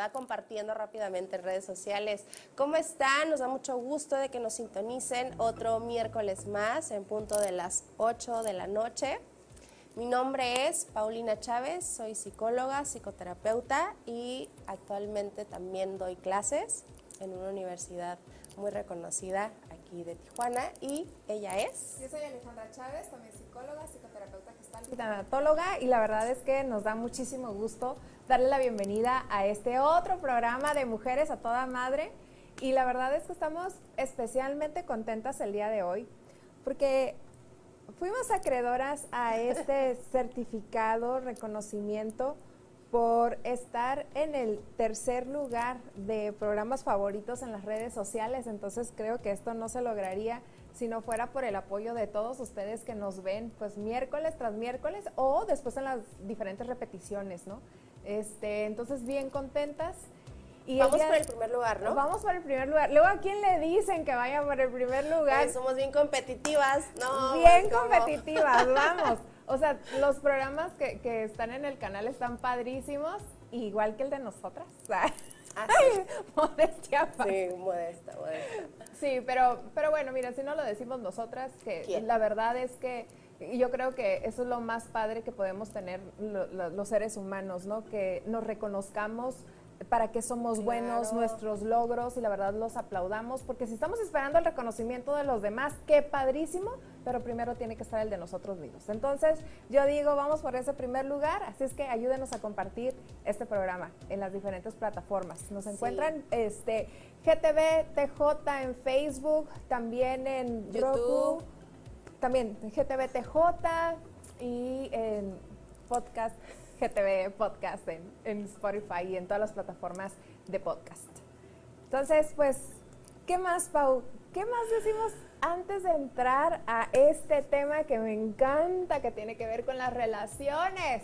Ocupada compartiendo rápidamente en redes sociales. ¿Cómo están? Nos da mucho gusto de que nos sintonicen otro miércoles más en punto de las 8 de la noche. Mi nombre es Paulina Chávez, soy psicóloga, psicoterapeuta y actualmente también doy clases en una universidad muy reconocida aquí de Tijuana y ella es... Yo soy Alejandra Chávez, también psicóloga, psicoterapeuta tanatóloga y la verdad es que nos da muchísimo gusto darle la bienvenida a este otro programa de Mujeres a Toda Madre y la verdad es que estamos especialmente contentas el día de hoy porque fuimos acreedoras a este certificado, reconocimiento por estar en el tercer lugar de programas favoritos en las redes sociales. Entonces creo que esto no se lograría si no fuera por el apoyo de todos ustedes que nos ven pues miércoles tras miércoles o después en las diferentes repeticiones, ¿no? Este, entonces bien contentas. Y vamos por el primer lugar, ¿no? Vamos por el primer lugar. Luego, ¿a quién le dicen que vaya por el primer lugar? Pues somos bien competitivas, ¿no? Bien competitivas, vamos. O sea, los programas que, que, están en el canal están padrísimos, igual que el de nosotras. Modestia. Sí, modesta, modesta. Sí, pero, pero bueno, mira, si no lo decimos nosotras, que ¿Quién? la verdad es que yo creo que eso es lo más padre que podemos tener lo, lo, los seres humanos, ¿no? Que nos reconozcamos para qué somos Claro. buenos, nuestros logros y la verdad los aplaudamos, porque si estamos esperando el reconocimiento de los demás, qué padrísimo, pero primero tiene que estar el de nosotros mismos. Entonces, yo digo, vamos por ese primer lugar, así es que ayúdenos a compartir este programa en las diferentes plataformas. Nos Sí. encuentran este GTV TJ en Facebook, también en YouTube. Roku, también en GTV TJ y en podcast GTV Podcast en, Spotify y en todas las plataformas de podcast. Entonces, pues, ¿qué más, Pau? ¿Qué más decimos antes de entrar a este tema que me encanta, que tiene que ver con las relaciones?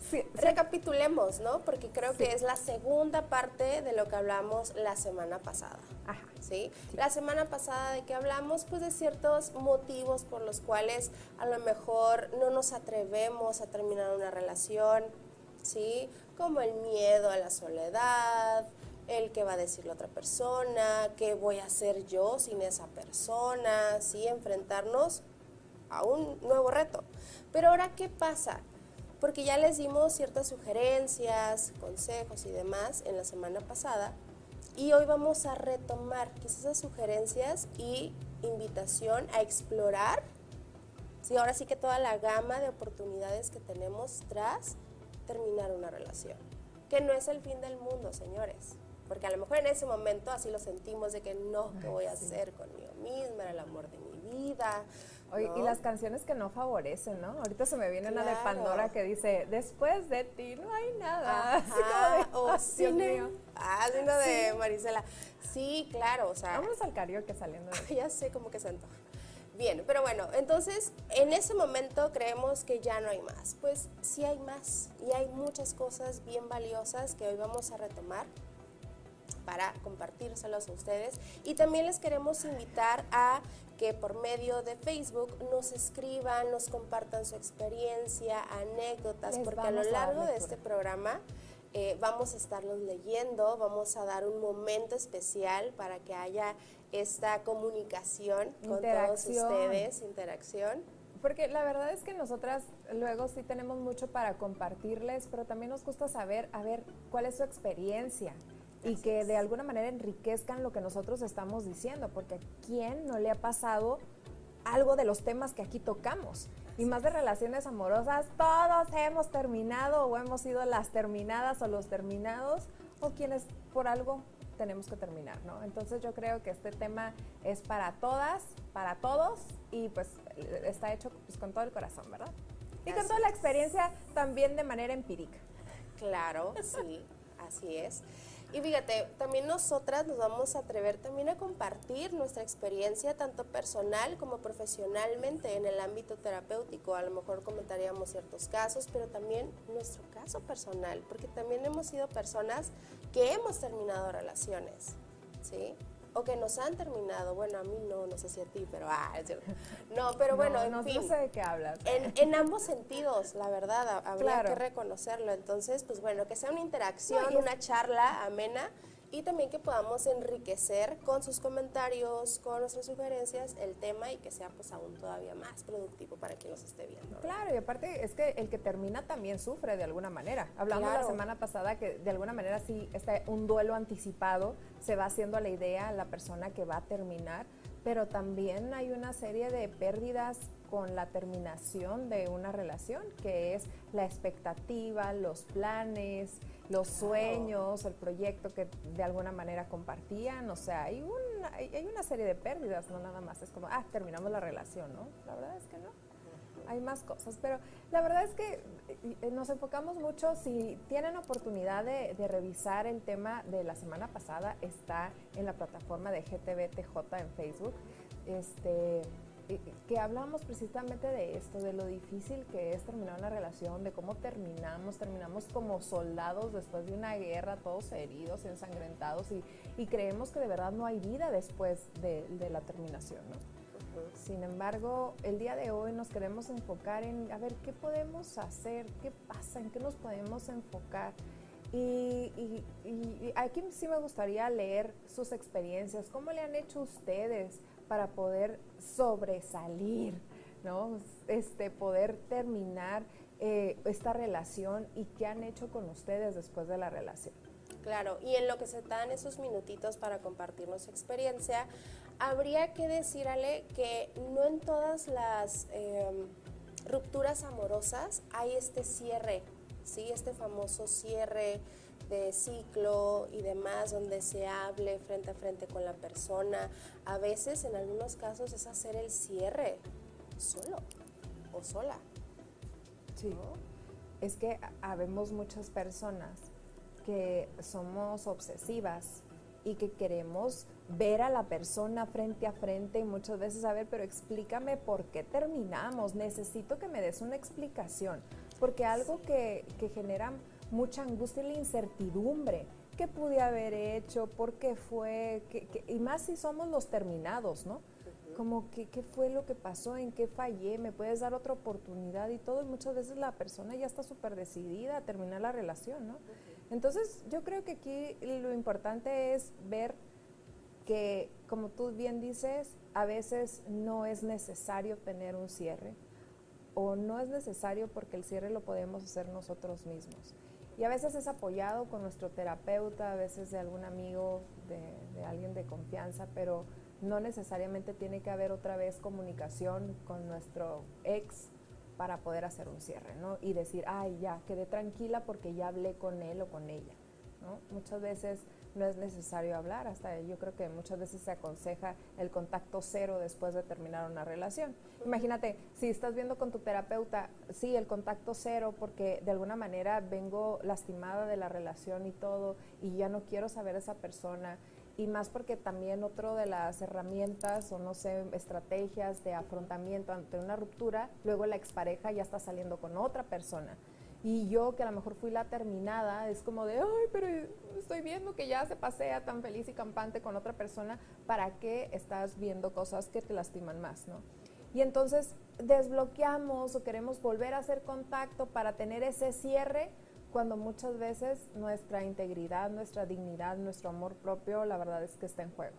Sí, sí. Recapitulemos, ¿no? Porque creo Sí. que es la segunda parte de lo que hablamos la semana pasada. Ajá. ¿sí? La semana pasada de que hablamos pues de ciertos motivos por los cuales a lo mejor no nos atrevemos a terminar una relación, ¿sí? Como el miedo a la soledad, el que va a decir la otra persona, qué voy a hacer yo sin esa persona, ¿sí? Enfrentarnos a un nuevo reto. Pero ahora, ¿qué pasa? Porque ya les dimos ciertas sugerencias, consejos y demás en la semana pasada, y hoy vamos a retomar quizás esas sugerencias y invitación a explorar, sí, ahora sí que toda la gama de oportunidades que tenemos tras terminar una relación. Que no es el fin del mundo, señores. Porque a lo mejor en ese momento así lo sentimos de que no, ¿qué voy a hacer conmigo misma? Era el amor de mi vida. Oye, ¿no? Y las canciones que no favorecen, ¿no? Ahorita se me viene una de Claro. Pandora que dice, después de ti no hay nada. Ajá, o "Ay, Dios cine. mío". Ah, sí, una de Marisela. Sí, claro, o sea. Vámonos al karaoke saliendo de ya sé cómo que se antoja. Bien, pero bueno, entonces en ese momento creemos que ya no hay más. Pues sí hay más y hay muchas cosas bien valiosas que hoy vamos a retomar para compartírselos a ustedes. Y también les queremos invitar a que por medio de Facebook nos escriban, nos compartan su experiencia, anécdotas, Les porque a lo a largo de este programa eh, vamos a estarlos leyendo, vamos a dar un momento especial para que haya esta comunicación con todos ustedes, interacción. Porque la verdad es que nosotras luego sí tenemos mucho para compartirles, pero también nos gusta saber, a ver, cuál es su experiencia. Y que de alguna manera enriquezcan lo que nosotros estamos diciendo, porque a quién no le ha pasado algo de los temas que aquí tocamos. Y más de relaciones amorosas, todos hemos terminado o hemos sido las terminadas o los terminados o quienes por algo tenemos que terminar, ¿no? Entonces yo creo que este tema es para todas, para todos y pues está hecho pues, con todo el corazón, ¿verdad? Y con toda la experiencia también de manera empírica. Claro, sí, así es. Y fíjate, también nosotras nos vamos a atrever también a compartir nuestra experiencia tanto personal como profesionalmente en el ámbito terapéutico. A lo mejor comentaríamos ciertos casos, pero también nuestro caso personal, porque también hemos sido personas que hemos terminado relaciones, ¿sí? O que nos han terminado. Bueno, a mí no, no sé si a ti, pero ah, no, pero bueno, en no, fin. No sé de qué hablas. En, ambos sentidos, la verdad, habría que reconocerlo. Entonces, pues bueno, que sea una interacción, una charla amena y también que podamos enriquecer con sus comentarios, con nuestras sugerencias el tema y que sea pues aún todavía más productivo para quien nos esté viendo. Claro, y aparte es que el que termina también sufre de alguna manera. Hablamos la semana pasada que de alguna manera sí está un duelo anticipado, se va haciendo a la idea la persona que va a terminar, pero también hay una serie de pérdidas con la terminación de una relación, que es la expectativa, los planes, los sueños, el proyecto que de alguna manera compartían, o sea, hay una, hay una serie de pérdidas, no nada más es como, ah, terminamos la relación, ¿no? La verdad es que no. Hay más cosas, pero la verdad es que eh, nos enfocamos mucho, si tienen oportunidad de, de revisar el tema de la semana pasada, está en la plataforma de GTBTJ en Facebook. Este, que hablamos precisamente de esto, de lo difícil que es terminar una relación, de cómo terminamos, terminamos como soldados después de una guerra, todos heridos, ensangrentados, y, creemos que de verdad no hay vida después de, la terminación, ¿no? Sin embargo, el día de hoy nos queremos enfocar en, a ver, ¿qué podemos hacer? ¿Qué pasa? ¿En qué nos podemos enfocar? Y, y, aquí sí me gustaría leer sus experiencias, cómo le han hecho ustedes para poder sobresalir, ¿no? Este, poder terminar eh, esta relación y qué han hecho con ustedes después de la relación. Claro, y en lo que se dan esos minutitos para compartirnos experiencia, habría que decirle que no en todas las em, rupturas amorosas hay este cierre, ¿sí? Este famoso cierre de ciclo y demás, donde se hable frente a frente con la persona. A veces, en algunos casos, es hacer el cierre solo o sola. Sí. Es que habemos muchas personas que somos obsesivas y que queremos ver a la persona frente a frente y muchas veces, a ver, pero explícame por qué terminamos, necesito que me des una explicación, porque algo que, que genera mucha angustia y la incertidumbre. ¿Qué pude haber hecho? ¿Por qué fue? y más si somos los terminados, ¿no? Como que, qué fue lo que pasó, en qué fallé, me puedes dar otra oportunidad y todo. Y muchas veces la persona ya está súper decidida a terminar la relación, ¿no? Entonces yo creo que aquí lo importante es ver que, como tú bien dices, a veces no es necesario tener un cierre o no es necesario porque el cierre lo podemos hacer nosotros mismos. Y a veces es apoyado con nuestro terapeuta, a veces de algún amigo, de, alguien de confianza, pero no necesariamente tiene que haber otra vez comunicación con nuestro ex para poder hacer un cierre, ¿no? Y decir, ay, ya, quedé tranquila porque ya hablé con él o con ella, ¿no? Muchas veces no es necesario hablar, hasta yo creo que muchas veces se aconseja el contacto cero después de terminar una relación. Imagínate, si estás viendo con tu terapeuta, sí, el contacto cero, porque de alguna manera vengo lastimada de la relación y todo, y ya no quiero saber a esa persona, y más porque también otro de las herramientas o no sé, estrategias de afrontamiento ante una ruptura, luego la expareja ya está saliendo con otra persona. Y yo, que a lo mejor fui la terminada, es como de, ay, pero estoy viendo que ya se pasea tan feliz y campante con otra persona, ¿para qué estás viendo cosas que te lastiman más, no? Y entonces desbloqueamos o queremos volver a hacer contacto para tener ese cierre, cuando muchas veces nuestra integridad, nuestra dignidad, nuestro amor propio, la verdad es que está en juego.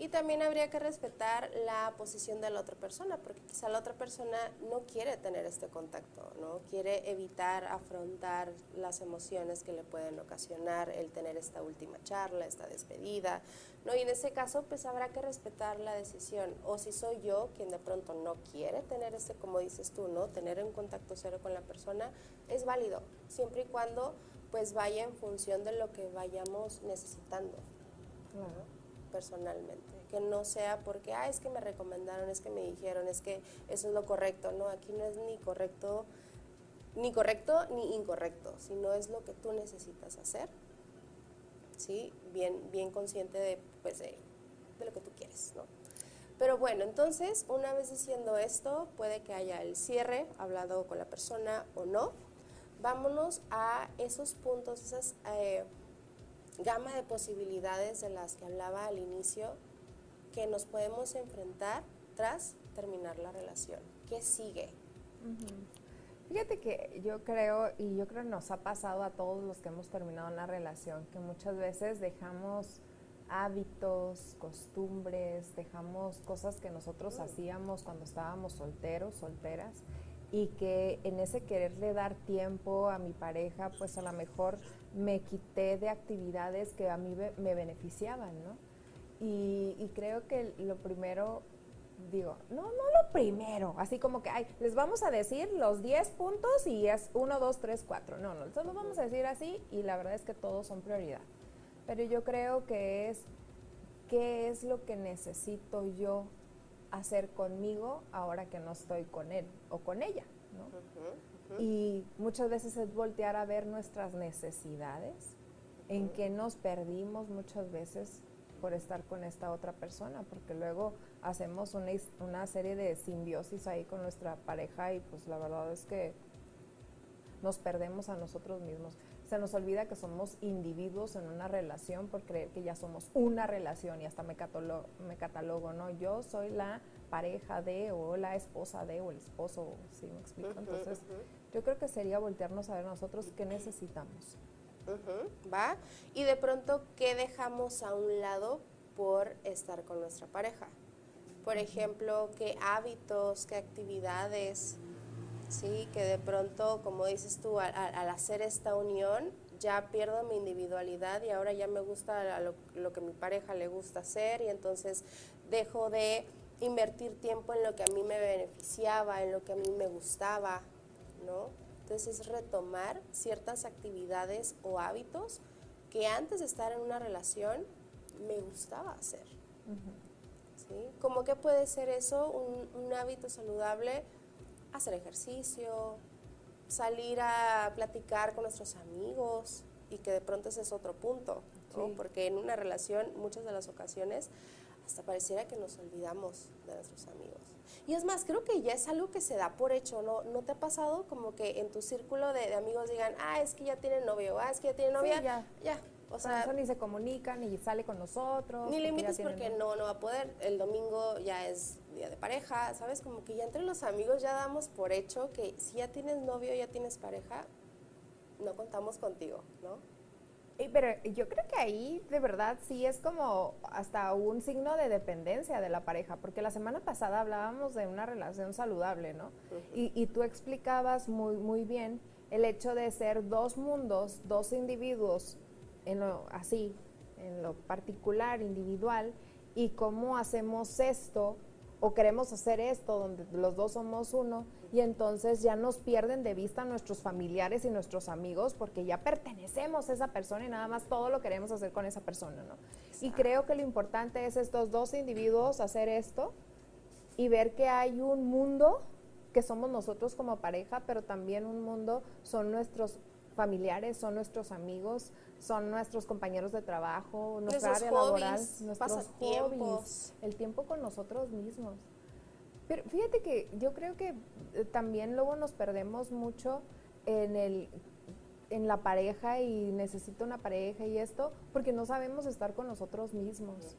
Y también habría que respetar la posición de la otra persona, porque quizá la otra persona no quiere tener este contacto, ¿no? Quiere evitar afrontar las emociones que le pueden ocasionar el tener esta última charla, esta despedida, ¿no? Y en ese caso, pues habrá que respetar la decisión. O si soy yo quien de pronto no quiere tener este, como dices tú, ¿no? Tener un contacto cero con la persona, es válido, siempre y cuando pues vaya en función de lo que vayamos necesitando. personalmente, que no sea porque, ah, es que me recomendaron, es que me dijeron, es que eso es lo correcto, no, aquí no es ni correcto, ni correcto ni incorrecto, sino es lo que tú necesitas hacer, ¿sí? Bien, bien consciente de, pues, de, lo que tú quieres, ¿no? Pero bueno, entonces, una vez diciendo esto, puede que haya el cierre, hablado con la persona o no. Vámonos a esos puntos, esas eh, gama de posibilidades de las que hablaba al inicio, que nos podemos enfrentar tras terminar la relación. ¿Qué sigue? Fíjate que yo creo, y yo creo que nos ha pasado a todos los que hemos terminado una relación, que muchas veces dejamos hábitos, costumbres, dejamos cosas que nosotros mm. hacíamos cuando estábamos solteros, solteras, y que en ese quererle dar tiempo a mi pareja, pues a lo mejor me quité de actividades que a mí me beneficiaban, ¿no? Y, creo que lo primero, digo, no, no lo primero, así como que, ay, les vamos a decir los 10 puntos y es 1, 2, 3, 4. No, no, solo vamos a decir así y la verdad es que todos son prioridad. Pero yo creo que es, ¿qué es lo que necesito yo hacer conmigo ahora que no estoy con él o con ella? Y muchas veces es voltear a ver nuestras necesidades, en que nos perdimos muchas veces por estar con esta otra persona, porque luego hacemos una, una serie de simbiosis ahí con nuestra pareja y pues la verdad es que nos perdemos a nosotros mismos. Se nos olvida que somos individuos en una relación por creer que ya somos una relación y hasta me, catalogo, me catalogo, ¿no? Yo soy la pareja de o la esposa de o el esposo, ¿sí me explico? Entonces, yo creo que sería voltearnos a ver nosotros qué necesitamos. ¿Va? Y de pronto, ¿qué dejamos a un lado por estar con nuestra pareja? Por ejemplo, qué hábitos, qué actividades, ¿sí? Que de pronto, como dices tú, al, hacer esta unión, ya pierdo mi individualidad y ahora ya me gusta lo, lo, que mi pareja le gusta hacer y entonces dejo de invertir tiempo en lo que a mí me beneficiaba, en lo que a mí me gustaba, ¿no? Entonces es retomar ciertas actividades o hábitos que antes de estar en una relación me gustaba hacer. ¿Sí? ¿Cómo que puede ser eso? Un, un hábito saludable hacer ejercicio, salir a platicar con nuestros amigos y que de pronto ese es otro punto, porque en una relación muchas de las ocasiones hasta pareciera que nos olvidamos de nuestros amigos. Y es más, creo que ya es algo que se da por hecho, ¿no? ¿No te ha pasado como que en tu círculo de, amigos digan, ah, es que ya tiene novio, ah, es que ya tiene novia? ya. ya. O sea, eso ni se comunican, ni sale con nosotros. Ni limites porque no, no va a poder. El domingo ya es día de pareja, ¿sabes? Como que ya entre los amigos ya damos por hecho que si ya tienes novio, ya tienes pareja, no contamos contigo, ¿no? Pero yo creo que ahí de verdad sí es como hasta un signo de dependencia de la pareja, porque la semana pasada hablábamos de una relación saludable, ¿no? y, y, tú explicabas muy, muy bien el hecho de ser dos mundos, dos individuos en lo así, en lo particular, individual, y cómo hacemos esto o queremos hacer esto donde los dos somos uno y entonces ya nos pierden de vista nuestros familiares y nuestros amigos porque ya pertenecemos a esa persona y nada más todo lo queremos hacer con esa persona, ¿no? Y creo que lo importante es estos dos individuos hacer esto y ver que hay un mundo que somos nosotros como pareja, pero también un mundo son nuestros familiares, son nuestros amigos, son nuestros compañeros de trabajo, nuestra área laboral, nuestros hobbies, el tiempo con nosotros mismos. Pero fíjate que yo creo que eh, también luego nos perdemos mucho en el en la pareja y necesito una pareja y esto, porque no sabemos estar con nosotros mismos.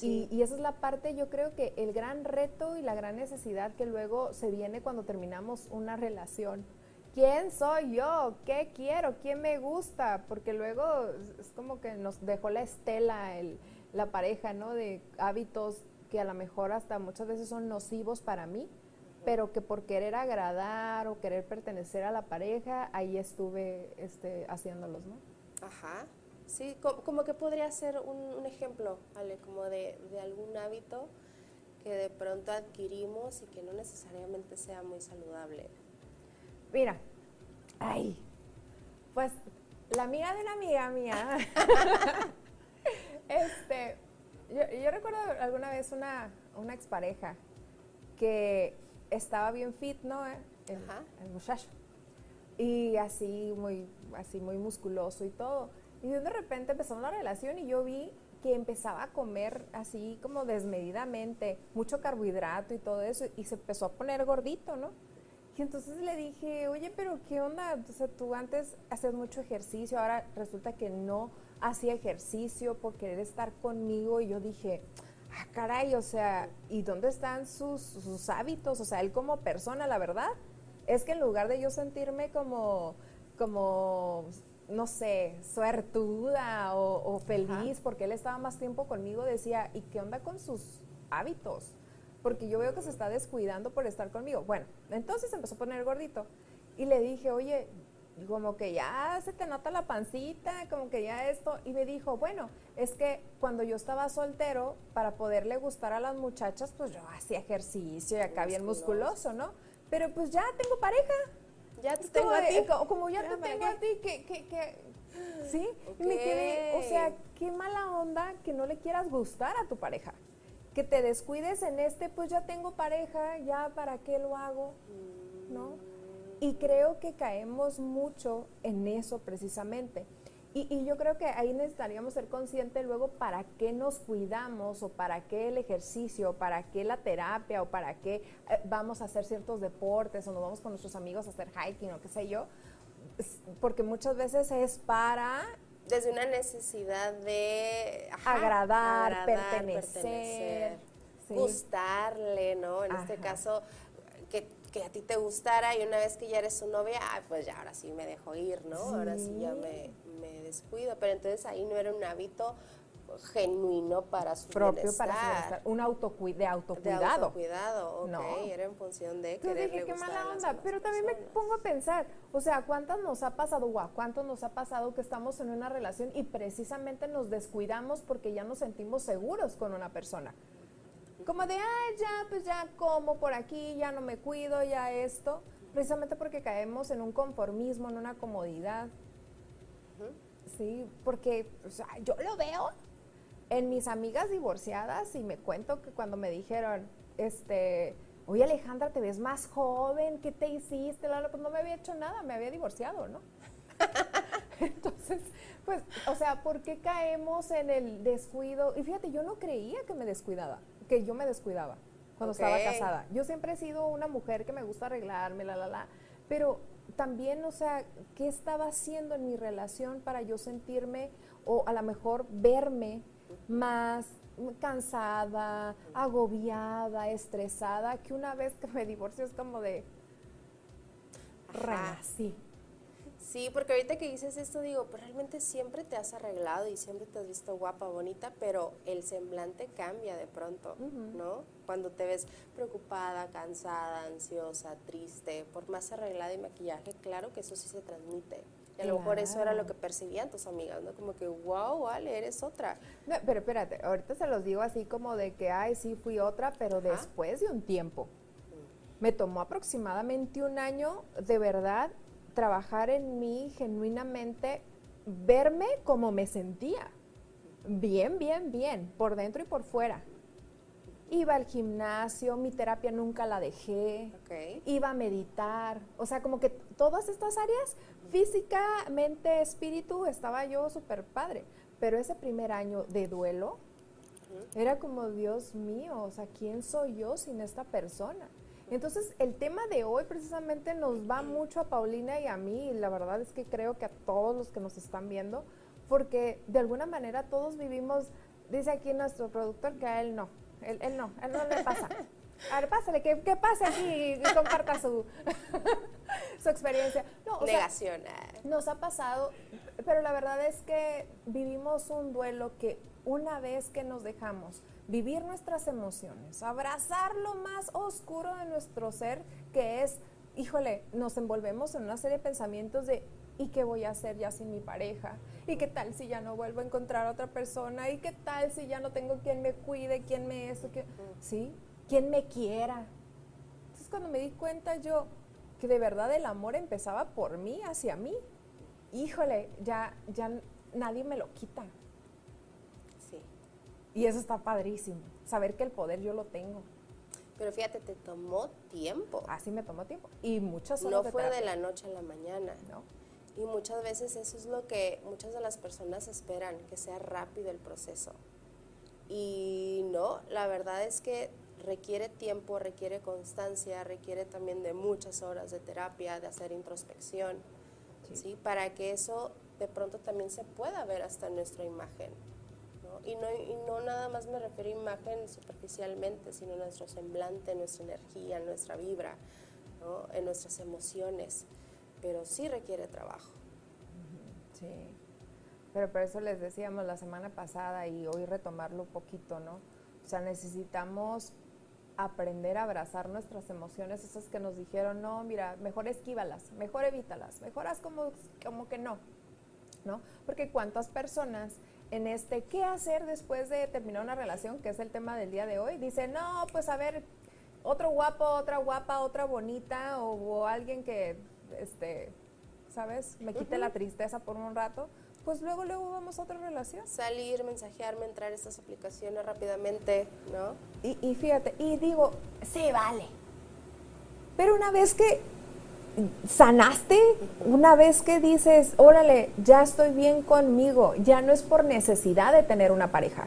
y, y, esa es la parte, yo creo que el gran reto y la gran necesidad que luego se viene cuando terminamos una relación quién soy yo, qué quiero, quién me gusta, porque luego es como que nos dejó la estela, el, la pareja, ¿no? De hábitos que a lo mejor hasta muchas veces son nocivos para mí, pero que por querer agradar o querer pertenecer a la pareja, ahí estuve este, haciéndolos, ¿no? Ajá. Sí, como, que podría ser un, ejemplo, ¿vale? Como de, de, algún hábito que de pronto adquirimos y que no necesariamente sea muy saludable. Mira, ay, pues la amiga de una amiga mía, este, yo, recuerdo alguna vez una, una expareja que estaba bien fit, ¿no? El, el, muchacho. Y así muy, así muy musculoso y todo. Y de repente empezó una relación y yo vi que empezaba a comer así como desmedidamente, mucho carbohidrato y todo eso, y se empezó a poner gordito, ¿no? Y entonces le dije, oye, pero ¿qué onda? O sea, tú antes hacías mucho ejercicio, ahora resulta que no hacía ejercicio por querer estar conmigo. Y yo dije, ah, caray, o sea, ¿y dónde están sus, sus hábitos? O sea, él como persona, la verdad, es que en lugar de yo sentirme como, como no sé, suertuda o, feliz porque él estaba más tiempo conmigo, decía, ¿y qué onda con sus hábitos? Porque yo veo que se está descuidando por estar conmigo. Bueno, entonces empezó a poner gordito y le dije, oye, como que ya se te nota la pancita, como que ya esto. Y me dijo, bueno, es que cuando yo estaba soltero, para poderle gustar a las muchachas, pues yo hacía ejercicio y acá bien musculoso, ¿no? Pero pues ya tengo pareja. Ya te tengo a ti. Como ya te tengo a ti, que, que, que ¿sí? Y me quedé, o sea, qué mala onda que no le quieras gustar a tu pareja. Que te descuides en este, pues ya tengo pareja, ya para qué lo hago, ¿no? Y creo que caemos mucho en eso precisamente. Y, yo creo que ahí necesitaríamos ser conscientes luego para qué nos cuidamos o para qué el ejercicio, o para qué la terapia o para qué eh, vamos a hacer ciertos deportes o nos vamos con nuestros amigos a hacer hiking o qué sé yo. Porque muchas veces es para... Desde una necesidad de... agradar, pertenecer. Gustarle, ¿no? En este caso, que que a ti te gustara y una vez que ya eres su novia, pues ya ahora sí me dejo ir, ¿no? Ahora sí ya me, descuido, pero entonces ahí no era un hábito genuino para su propio para su bienestar, un autocuidado, de autocuidado. De autocuidado, ok, no. era en función de que dije, qué mala onda, pero también me pongo a pensar, o sea, ¿cuántas nos ha pasado, guau, cuánto nos ha pasado que estamos en una relación y precisamente nos descuidamos porque ya nos sentimos seguros con una persona? Como de, ah, ya, pues ya como por aquí, ya no me cuido, ya esto, precisamente porque caemos en un conformismo, en una comodidad. Sí, porque yo lo veo en mis amigas divorciadas y me cuento que cuando me dijeron, este, oye Alejandra, te ves más joven, ¿qué te hiciste? Pues no me había hecho nada, me había divorciado, ¿no? Entonces, pues, o sea, ¿por qué caemos en el descuido? Y fíjate, yo no creía que me descuidaba, que yo me descuidaba cuando estaba casada. Yo siempre he sido una mujer que me gusta arreglarme, la, la, la, pero también, o sea, ¿qué estaba haciendo en mi relación para yo sentirme o a lo mejor verme más cansada, agobiada, estresada, que una vez que me divorcio es como de, sí. Sí, porque ahorita que dices esto digo, pues realmente siempre te has arreglado y siempre te has visto guapa, bonita, pero el semblante cambia de pronto, ¿no? Cuando te ves preocupada, cansada, ansiosa, triste, por más arreglada y maquillaje, claro que eso sí se transmite. Y a lo mejor eso era lo que percibían tus amigas, ¿no? Como que, wow, vale, eres otra. No, pero espérate, ahorita se los digo así como de que, ay, sí, fui otra, pero después de un tiempo. Mm. Me tomó aproximadamente un año de verdad trabajar en mí genuinamente, verme como me sentía. Bien, bien, bien, por dentro y por fuera. Iba al gimnasio, mi terapia nunca la dejé, iba a meditar, o sea, como que todas estas áreas, física, mente, espíritu, estaba yo súper padre. Pero ese primer año de duelo, era como, Dios mío, o sea, ¿quién soy yo sin esta persona? Entonces, el tema de hoy precisamente nos va mucho a Paulina y a mí, y la verdad es que creo que a todos los que nos están viendo, porque de alguna manera todos vivimos, dice aquí nuestro productor que a él no, él, no, a él no le pasa. A ver, pásale, que, que pase aquí y comparta su, su experiencia. No, Negación. nos ha pasado, pero la verdad es que vivimos un duelo que una vez que nos dejamos vivir nuestras emociones, abrazar lo más oscuro de nuestro ser, que es, híjole, nos envolvemos en una serie de pensamientos de, ¿y qué voy a hacer ya sin mi pareja? ¿Y qué tal si ya no vuelvo a encontrar a otra persona? ¿Y qué tal si ya no tengo quien me cuide, quien me eso, que, sí, quien me quiera? Entonces cuando me di cuenta yo que de verdad el amor empezaba por mí, hacia mí, híjole, ya, ya nadie me lo quita. Sí. Y eso está padrísimo, saber que el poder yo lo tengo. Pero fíjate, te tomó tiempo. Así me tomó tiempo. Y muchas No horas de fue de la noche a la mañana. No. Y muchas veces eso es lo que muchas de las personas esperan, que sea rápido el proceso. Y no, la verdad es que requiere tiempo, requiere constancia, requiere también de muchas horas de terapia, de hacer introspección, ¿sí? Para que eso de pronto también se pueda ver hasta en nuestra imagen. ¿no? Y, no, y no nada más me refiero a imagen superficialmente, sino nuestro semblante, nuestra energía, nuestra vibra, ¿no? en nuestras emociones. Pero sí requiere trabajo. Sí. Pero por eso les decíamos la semana pasada y hoy retomarlo un poquito, ¿no? O sea, necesitamos aprender a abrazar nuestras emociones, esas que nos dijeron, no, mira, mejor esquívalas, mejor evítalas, mejor haz como, como que no, ¿no? Porque cuántas personas en este qué hacer después de terminar una relación, que es el tema del día de hoy, dicen, no, pues a ver, otro guapo, otra guapa, otra bonita, o, o alguien que, este, ¿sabes? Me quite la tristeza por un rato, pues luego, luego vamos a otra relación. Salir, mensajearme, entrar a estas aplicaciones rápidamente, ¿no? Y, y fíjate, y digo, sí, vale. Pero una vez que sanaste, una vez que dices, órale, ya estoy bien conmigo, ya no es por necesidad de tener una pareja,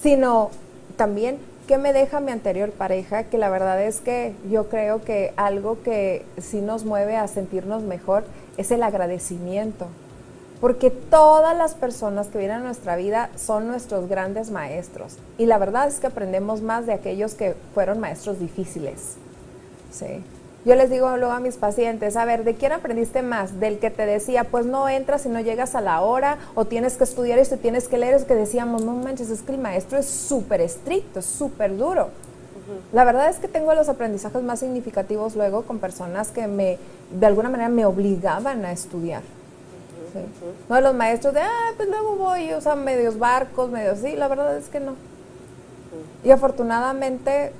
sino también qué me deja mi anterior pareja, que la verdad es que yo creo que algo que sí nos mueve a sentirnos mejor es el agradecimiento. Porque todas las personas que vienen a nuestra vida son nuestros grandes maestros. Y la verdad es que aprendemos más de aquellos que fueron maestros difíciles. Sí. Yo les digo luego a mis pacientes, a ver, ¿de quién aprendiste más? Del que te decía, pues no entras si no llegas a la hora, o tienes que estudiar esto, tienes que leer, es que decíamos, no manches, es que el maestro es súper estricto, es súper duro. La verdad es que tengo los aprendizajes más significativos luego con personas que me, de alguna manera, me obligaban a estudiar. Sí. No los maestros de, ah, pues luego voy, o sea, medios barcos, medios sí, la verdad es que no. Y afortunadamente,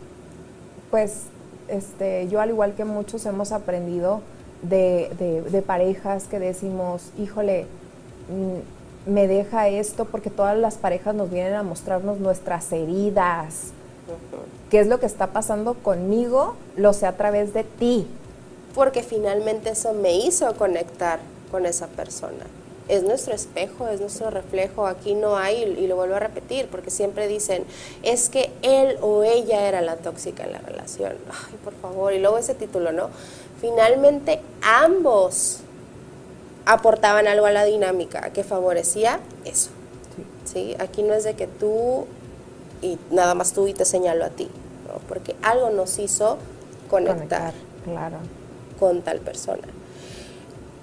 pues, este, yo al igual que muchos hemos aprendido de, de, de parejas que decimos, híjole, mm, me deja esto porque todas las parejas nos vienen a mostrarnos nuestras heridas. ¿Qué es lo que está pasando conmigo? Lo sé a través de ti. Porque finalmente eso me hizo conectar con esa persona. Es nuestro espejo, es nuestro reflejo. Aquí no hay, y lo vuelvo a repetir, porque siempre dicen, es que él o ella era la tóxica en la relación. Ay, por favor, y luego ese título, ¿no? Finalmente ambos aportaban algo a la dinámica que favorecía eso. ¿sí? Aquí no es de que tú y nada más tú y te señalo a ti, ¿no? porque algo nos hizo conectar, Conectar, claro. con tal persona.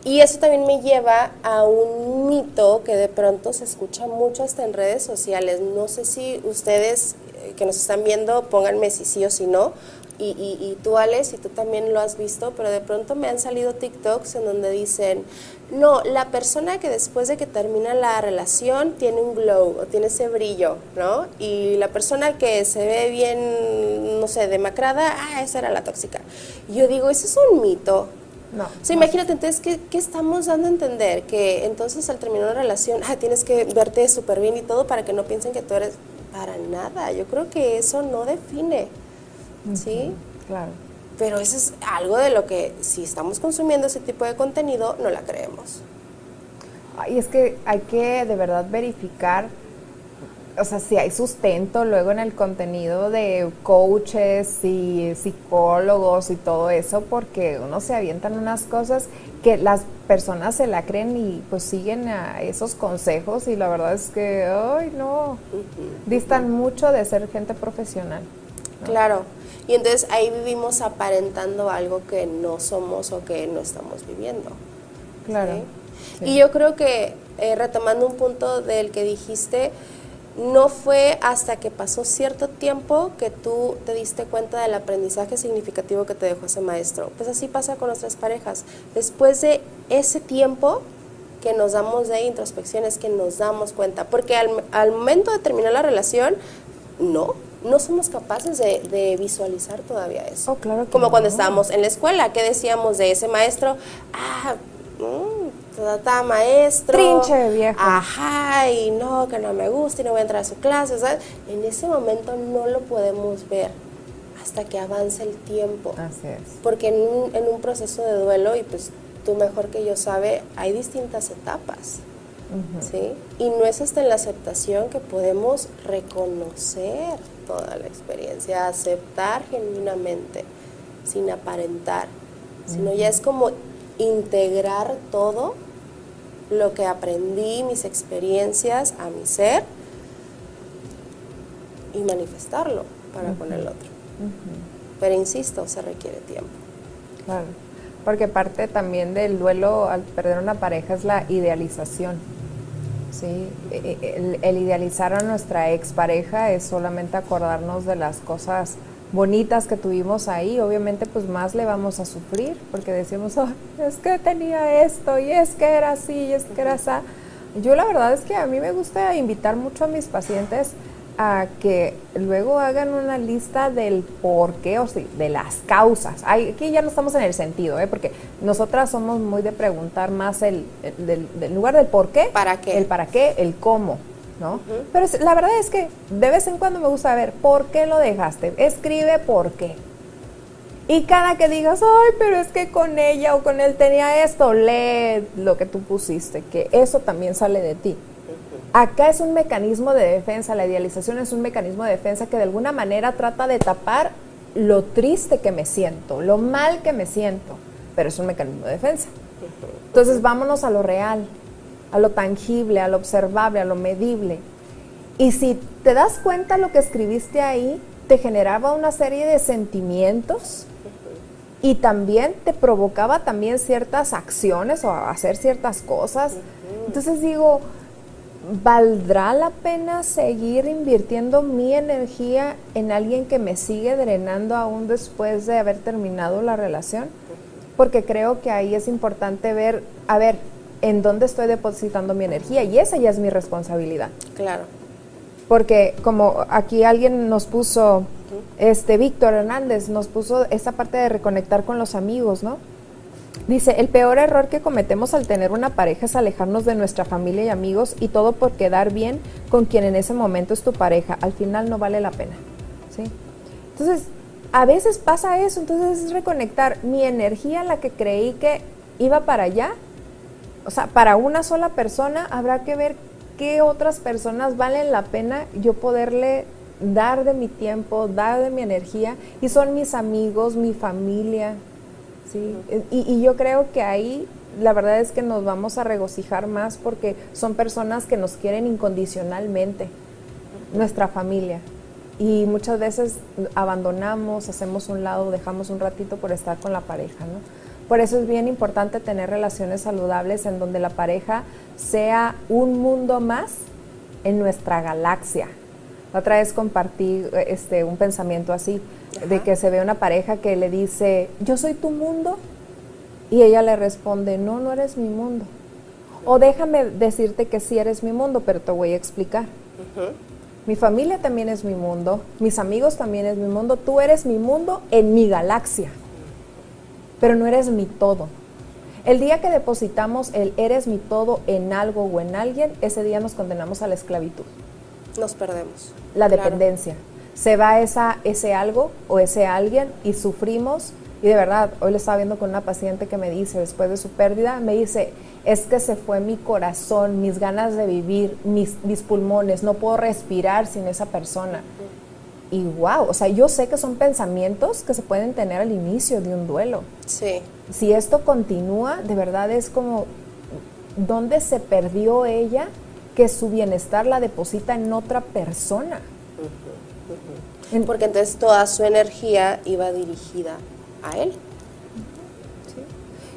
Y eso también me lleva a un mito que de pronto se escucha mucho hasta en redes sociales. No sé si ustedes eh, que nos están viendo, pónganme si sí o si no. Y, tú, Alex, y tú también lo has visto, pero de pronto me han salido TikToks en donde dicen, no, la persona que después de que termina la relación tiene un glow o tiene ese brillo, ¿no? Y la persona que se ve bien, no sé, demacrada, ah, esa era la tóxica. Yo digo, eso es un mito. No. O sea, imagínate, entonces, ¿qué, ¿qué, estamos dando a entender? Que entonces al terminar una relación, ah, tienes que verte súper bien y todo para que no piensen que tú eres para nada. Yo creo que eso no define, ¿sí? Claro. Pero eso es algo de lo que si estamos consumiendo ese tipo de contenido, no la creemos. Y es que hay que de verdad verificar, o sea, si hay sustento luego en el contenido de coaches y psicólogos y todo eso, porque uno se avientan unas cosas que las personas se la creen y pues siguen a esos consejos y la verdad es que, ay, no, distan mucho de ser gente profesional. ¿no? Claro. Y entonces ahí vivimos aparentando algo que no somos o que no estamos viviendo. Claro. ¿sí? Sí. Y yo creo que eh, retomando un punto del que dijiste, no fue hasta que pasó cierto tiempo que tú te diste cuenta del aprendizaje significativo que te dejó ese maestro. Pues así pasa con nuestras parejas. Después de ese tiempo que nos damos de introspección es que nos damos cuenta, porque al, momento de terminar la relación, no, no somos capaces de, visualizar todavía eso. Oh, claro Como cuando estábamos en la escuela, ¿qué decíamos de ese maestro? Ah, mm, maestro. Trinche viejo. Ajá, y no, que no me gusta y no voy a entrar a su clase. En ese momento no lo podemos ver hasta que avance el tiempo. Así es. Porque en un, en un proceso de duelo, y pues tú mejor que yo sabe, hay distintas etapas. ¿sí? Y no es hasta en la aceptación que podemos reconocer toda la experiencia, aceptar genuinamente, sin aparentar, sino ya es como integrar todo lo que aprendí, mis experiencias a mi ser y manifestarlo para con el otro. Pero insisto, se requiere tiempo. Claro. Porque parte también del duelo al perder una pareja es la idealización. ¿sí? E, e, el, idealizar a nuestra expareja es solamente acordarnos de las cosas bonitas que tuvimos ahí. Obviamente, pues más le vamos a sufrir porque decimos, es que tenía esto y es que era así y es que era así. Yo la verdad es que a mí me gusta invitar mucho a mis pacientes a que luego hagan una lista del por qué, o sí, de las causas. aquí ya no estamos en el sentido, ¿eh? porque nosotras somos muy de preguntar más el, del, lugar del por qué, ¿Para qué? el para qué, el cómo. ¿No? Pero la verdad es que de vez en cuando me gusta ver por qué lo dejaste. Escribe por qué. Y cada que digas, ay, pero es que con ella o con él tenía esto, lee lo que tú pusiste, que eso también sale de ti. Acá es un mecanismo de defensa, la idealización es un mecanismo de defensa que de alguna manera trata de tapar lo triste que me siento, lo mal que me siento, pero es un mecanismo de defensa. Entonces vámonos a lo real, a lo tangible, a lo observable, a lo medible. Y si te das cuenta lo que escribiste ahí, te generaba una serie de sentimientos y también te provocaba también ciertas acciones o hacer ciertas cosas. Entonces digo, ¿valdrá la pena seguir invirtiendo mi energía en alguien que me sigue drenando aún después de haber terminado la relación? Porque creo que ahí es importante ver, a ver, en dónde estoy depositando mi energía y esa ya es mi responsabilidad. Claro. Porque como aquí alguien nos puso, este Víctor Hernández nos puso esta parte de reconectar con los amigos, ¿no? Dice, el peor error que cometemos al tener una pareja es alejarnos de nuestra familia y amigos y todo por quedar bien con quien en ese momento es tu pareja. Al final no vale la pena. ¿sí? Entonces, a veces pasa eso, entonces es reconectar mi energía, la que creí que iba para allá. O sea, para una sola persona habrá que ver qué otras personas valen la pena yo poderle dar de mi tiempo, dar de mi energía y son mis amigos, mi familia, Sí, y, yo creo que ahí la verdad es que nos vamos a regocijar más porque son personas que nos quieren incondicionalmente, nuestra familia. Y muchas veces abandonamos, hacemos un lado, dejamos un ratito por estar con la pareja, ¿no? Por eso es bien importante tener relaciones saludables en donde la pareja sea un mundo más en nuestra galaxia. otra vez compartí este, un pensamiento así de que se ve una pareja que le dice, yo soy tu mundo, y ella le responde, no, no eres mi mundo. O déjame decirte que sí eres mi mundo, pero te voy a explicar. Mi familia también es mi mundo, mis amigos también es mi mundo, tú eres mi mundo en mi galaxia, pero no eres mi todo. El día que depositamos el eres mi todo en algo o en alguien, ese día nos condenamos a la esclavitud. Nos perdemos. La dependencia se va esa, ese algo o ese alguien y sufrimos. Y de verdad, hoy lo estaba viendo con una paciente que me dice, después de su pérdida, me dice, es que se fue mi corazón, mis ganas de vivir, mis, mis pulmones, no puedo respirar sin esa persona. Y wow, o sea, yo sé que son pensamientos que se pueden tener al inicio de un duelo. Sí. Si esto continúa, de verdad es como, ¿dónde se perdió ella que su bienestar la deposita en otra persona? Porque entonces toda su energía iba dirigida a él.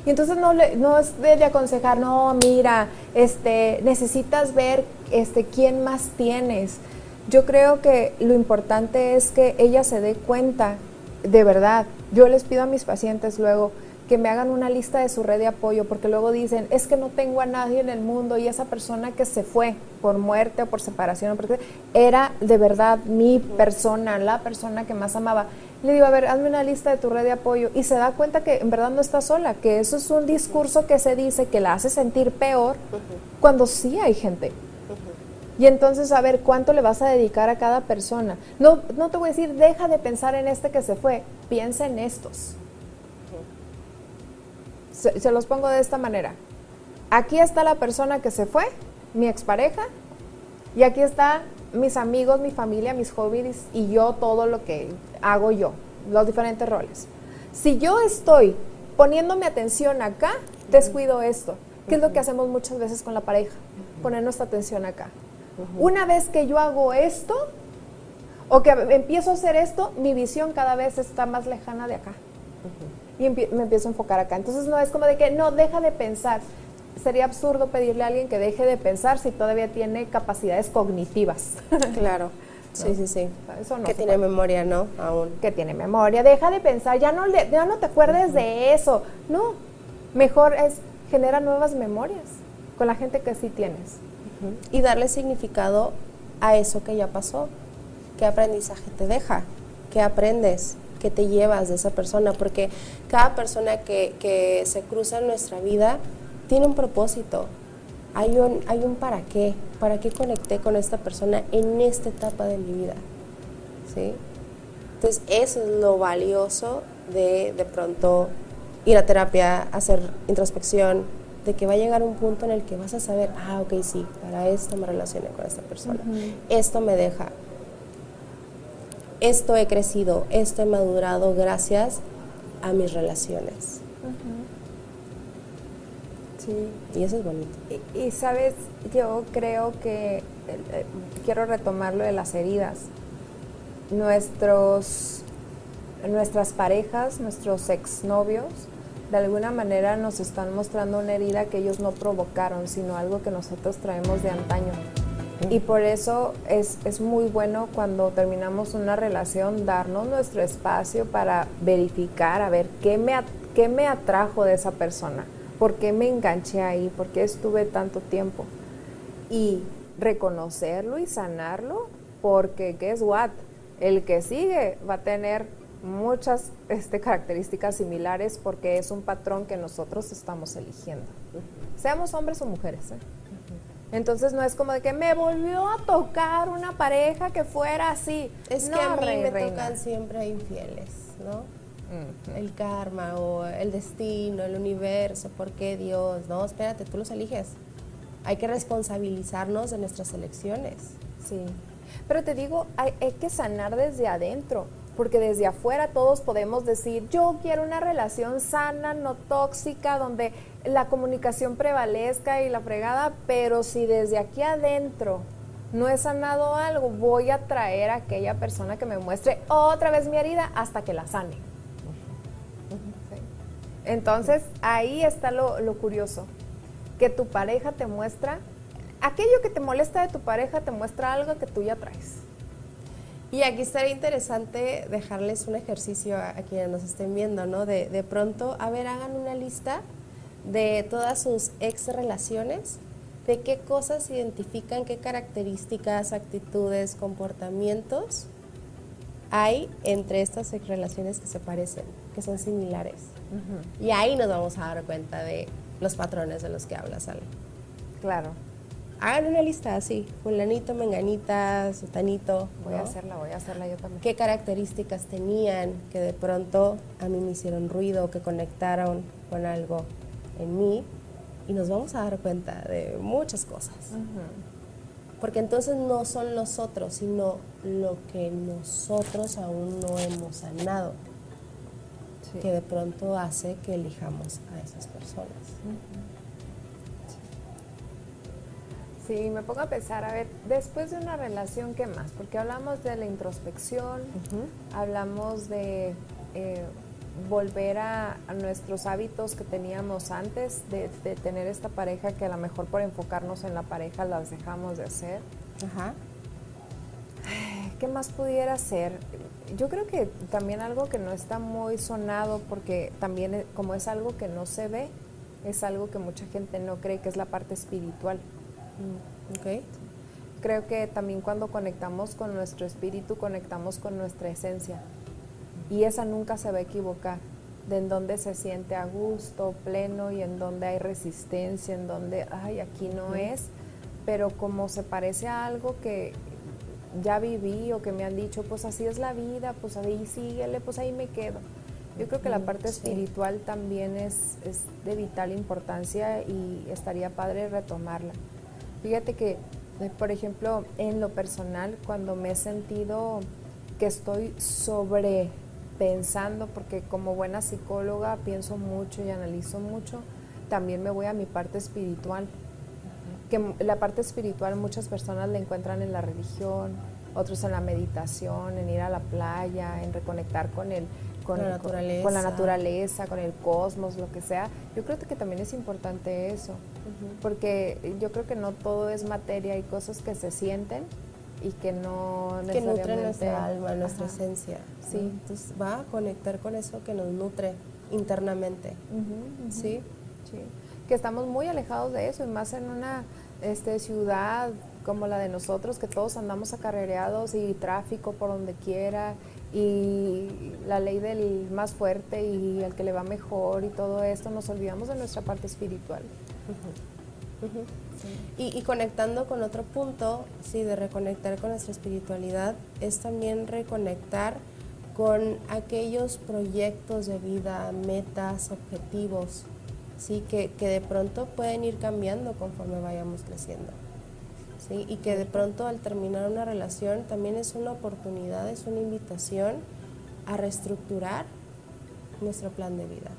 Y entonces no, le, no es de, de aconsejar, no, mira, este, necesitas ver este, quién más tienes. Yo creo que lo importante es que ella se dé cuenta, de verdad. Yo les pido a mis pacientes luego que me hagan una lista de su red de apoyo, porque luego dicen, es que no tengo a nadie en el mundo y esa persona que se fue por muerte o por separación, o por- era de verdad mi persona, la persona que más amaba. Le digo, a ver, hazme una lista de tu red de apoyo y se da cuenta que en verdad no está sola, que eso es un discurso que se dice que la hace sentir peor cuando sí hay gente. Y entonces, a ver, ¿cuánto le vas a dedicar a cada persona? No, no te voy a decir, deja de pensar en este que se fue, piensa en estos. Se, se los pongo de esta manera. Aquí está la persona que se fue, mi expareja, y aquí está mis amigos, mi familia, mis hobbies y yo, todo lo que hago yo, los diferentes roles. Si yo estoy poniéndome atención acá, descuido esto. ¿Qué es lo que hacemos muchas veces con la pareja? Poner nuestra atención acá. Una vez que yo hago esto, o que empiezo a hacer esto, mi visión cada vez está más lejana de acá. Y me empiezo a enfocar acá. Entonces no es como de que, no, deja de pensar. Sería absurdo pedirle a alguien que deje de pensar si todavía tiene capacidades cognitivas. Claro. Sí, sí, sí. Eso no que tiene puede. memoria, ¿no? Aún. que tiene memoria, deja de pensar, ya no, le- ya no te acuerdes de eso. No, mejor es genera nuevas memorias con la gente que sí tienes. Y darle significado a eso que ya pasó. ¿Qué aprendizaje te deja? ¿Qué aprendes? ¿Qué te llevas de esa persona? Porque cada persona que, que se cruza en nuestra vida tiene un propósito. Hay un, hay un para qué. ¿Para qué conecté con esta persona en esta etapa de mi vida? ¿Sí? Entonces, eso es lo valioso de de pronto ir a terapia, hacer introspección, de que va a llegar un punto en el que vas a saber, ah, ok, sí, para esto me relacioné con esta persona, esto me deja, esto he crecido, esto he madurado gracias a mis relaciones. Sí. Y eso es bonito. Y, y, sabes, yo creo que eh, eh, quiero retomar lo de las heridas. Nuestros, nuestras parejas, nuestros exnovios, de alguna manera nos están mostrando una herida que ellos no provocaron, sino algo que nosotros traemos de antaño. Y por eso es, es muy bueno cuando terminamos una relación darnos nuestro espacio para verificar, a ver, ¿qué me, qué me atrajo de esa persona? ¿Por qué me enganché ahí? ¿Por qué estuve tanto tiempo? Y reconocerlo y sanarlo, porque guess what? El que sigue va a tener muchas este, características similares porque es un patrón que nosotros estamos eligiendo. Seamos hombres o mujeres. ¿eh? Entonces no es como de que me volvió a tocar una pareja que fuera así. Es No, que a mí rey, me reina. tocan siempre infieles, ¿no? El karma o el destino, el universo, ¿por qué Dios? No, espérate, tú los eliges. Hay que responsabilizarnos de nuestras elecciones. Sí. Pero te digo, hay, hay que sanar desde adentro, porque desde afuera todos podemos decir, yo quiero una relación sana, no tóxica, donde la comunicación prevalezca y la fregada, pero si desde aquí adentro no he sanado algo, voy a traer a aquella persona que me muestre otra vez mi herida hasta que la sane. Sí. Entonces, ahí está lo, lo curioso, que tu pareja te muestra, aquello que te molesta de tu pareja te muestra algo que tú ya traes. Y aquí estaría interesante dejarles un ejercicio a, a quienes nos estén viendo, ¿no? De, de pronto, a ver, hagan una lista de todas sus ex relaciones, de qué cosas identifican, qué características, actitudes, comportamientos hay entre estas ex relaciones que se parecen, que son similares. Y ahí nos vamos a dar cuenta de los patrones de los que hablas, Ale. Claro, Hagan una lista así, fulanito, menganita, sutanito. voy a hacerla, voy a hacerla yo también. qué características tenían que de pronto a mí me hicieron ruido, que conectaron con algo en mí y nos vamos a dar cuenta de muchas cosas. Porque entonces no son los otros, sino lo que nosotros aún no hemos sanado, Sí. que de pronto hace que elijamos a esas personas. Sí, me pongo a pensar, a ver, después de una relación, ¿qué más? Porque hablamos de la introspección, hablamos de eh, volver a, nuestros hábitos que teníamos antes de, tener esta pareja que a lo mejor por enfocarnos en la pareja las dejamos de hacer. Ajá. ¿Qué más pudiera ser? Yo creo que también algo que no está muy sonado porque también eh, como es algo que no se ve, es algo que mucha gente no cree que es la parte espiritual. Mm, okay. Creo que también cuando conectamos con nuestro espíritu, conectamos con nuestra esencia. Y esa nunca se va a equivocar. De en donde se siente a gusto, pleno y en donde hay resistencia, en donde, ay, aquí no es. Pero como se parece a algo que ya viví o que me han dicho, pues así es la vida, pues ahí síguele, pues ahí me quedo. Yo creo que la parte espiritual también es, es, de vital importancia y estaría padre retomarla. Fíjate que, eh, por ejemplo, en lo personal, cuando me he sentido que estoy sobrepensando, porque como buena psicóloga pienso mucho y analizo mucho, también me voy a mi parte espiritual. Que la parte espiritual muchas personas la encuentran en la religión, otros en la meditación, en ir a la playa, en reconectar con el con, la naturaleza. Con, la naturaleza, con el cosmos, lo que sea. Yo creo que también es importante eso, porque yo creo que no todo es materia, hay cosas que se sienten y que no que nutren nuestra alma, nuestra esencia. Sí. Entonces va a conectar con eso que nos nutre internamente. Sí. Sí. Que estamos muy alejados de eso y más en una este, ciudad como la de nosotros, que todos andamos acarreados y tráfico por donde quiera y la ley del más fuerte y el que le va mejor y todo esto, nos olvidamos de nuestra parte espiritual. Y, conectando con otro punto, sí, de reconectar con nuestra espiritualidad, es también reconectar con aquellos proyectos de vida, metas, objetivos, sí, que, que de pronto pueden ir cambiando conforme vayamos creciendo. Y que de pronto al terminar una relación también es una oportunidad, es una invitación a reestructurar nuestro plan de vida.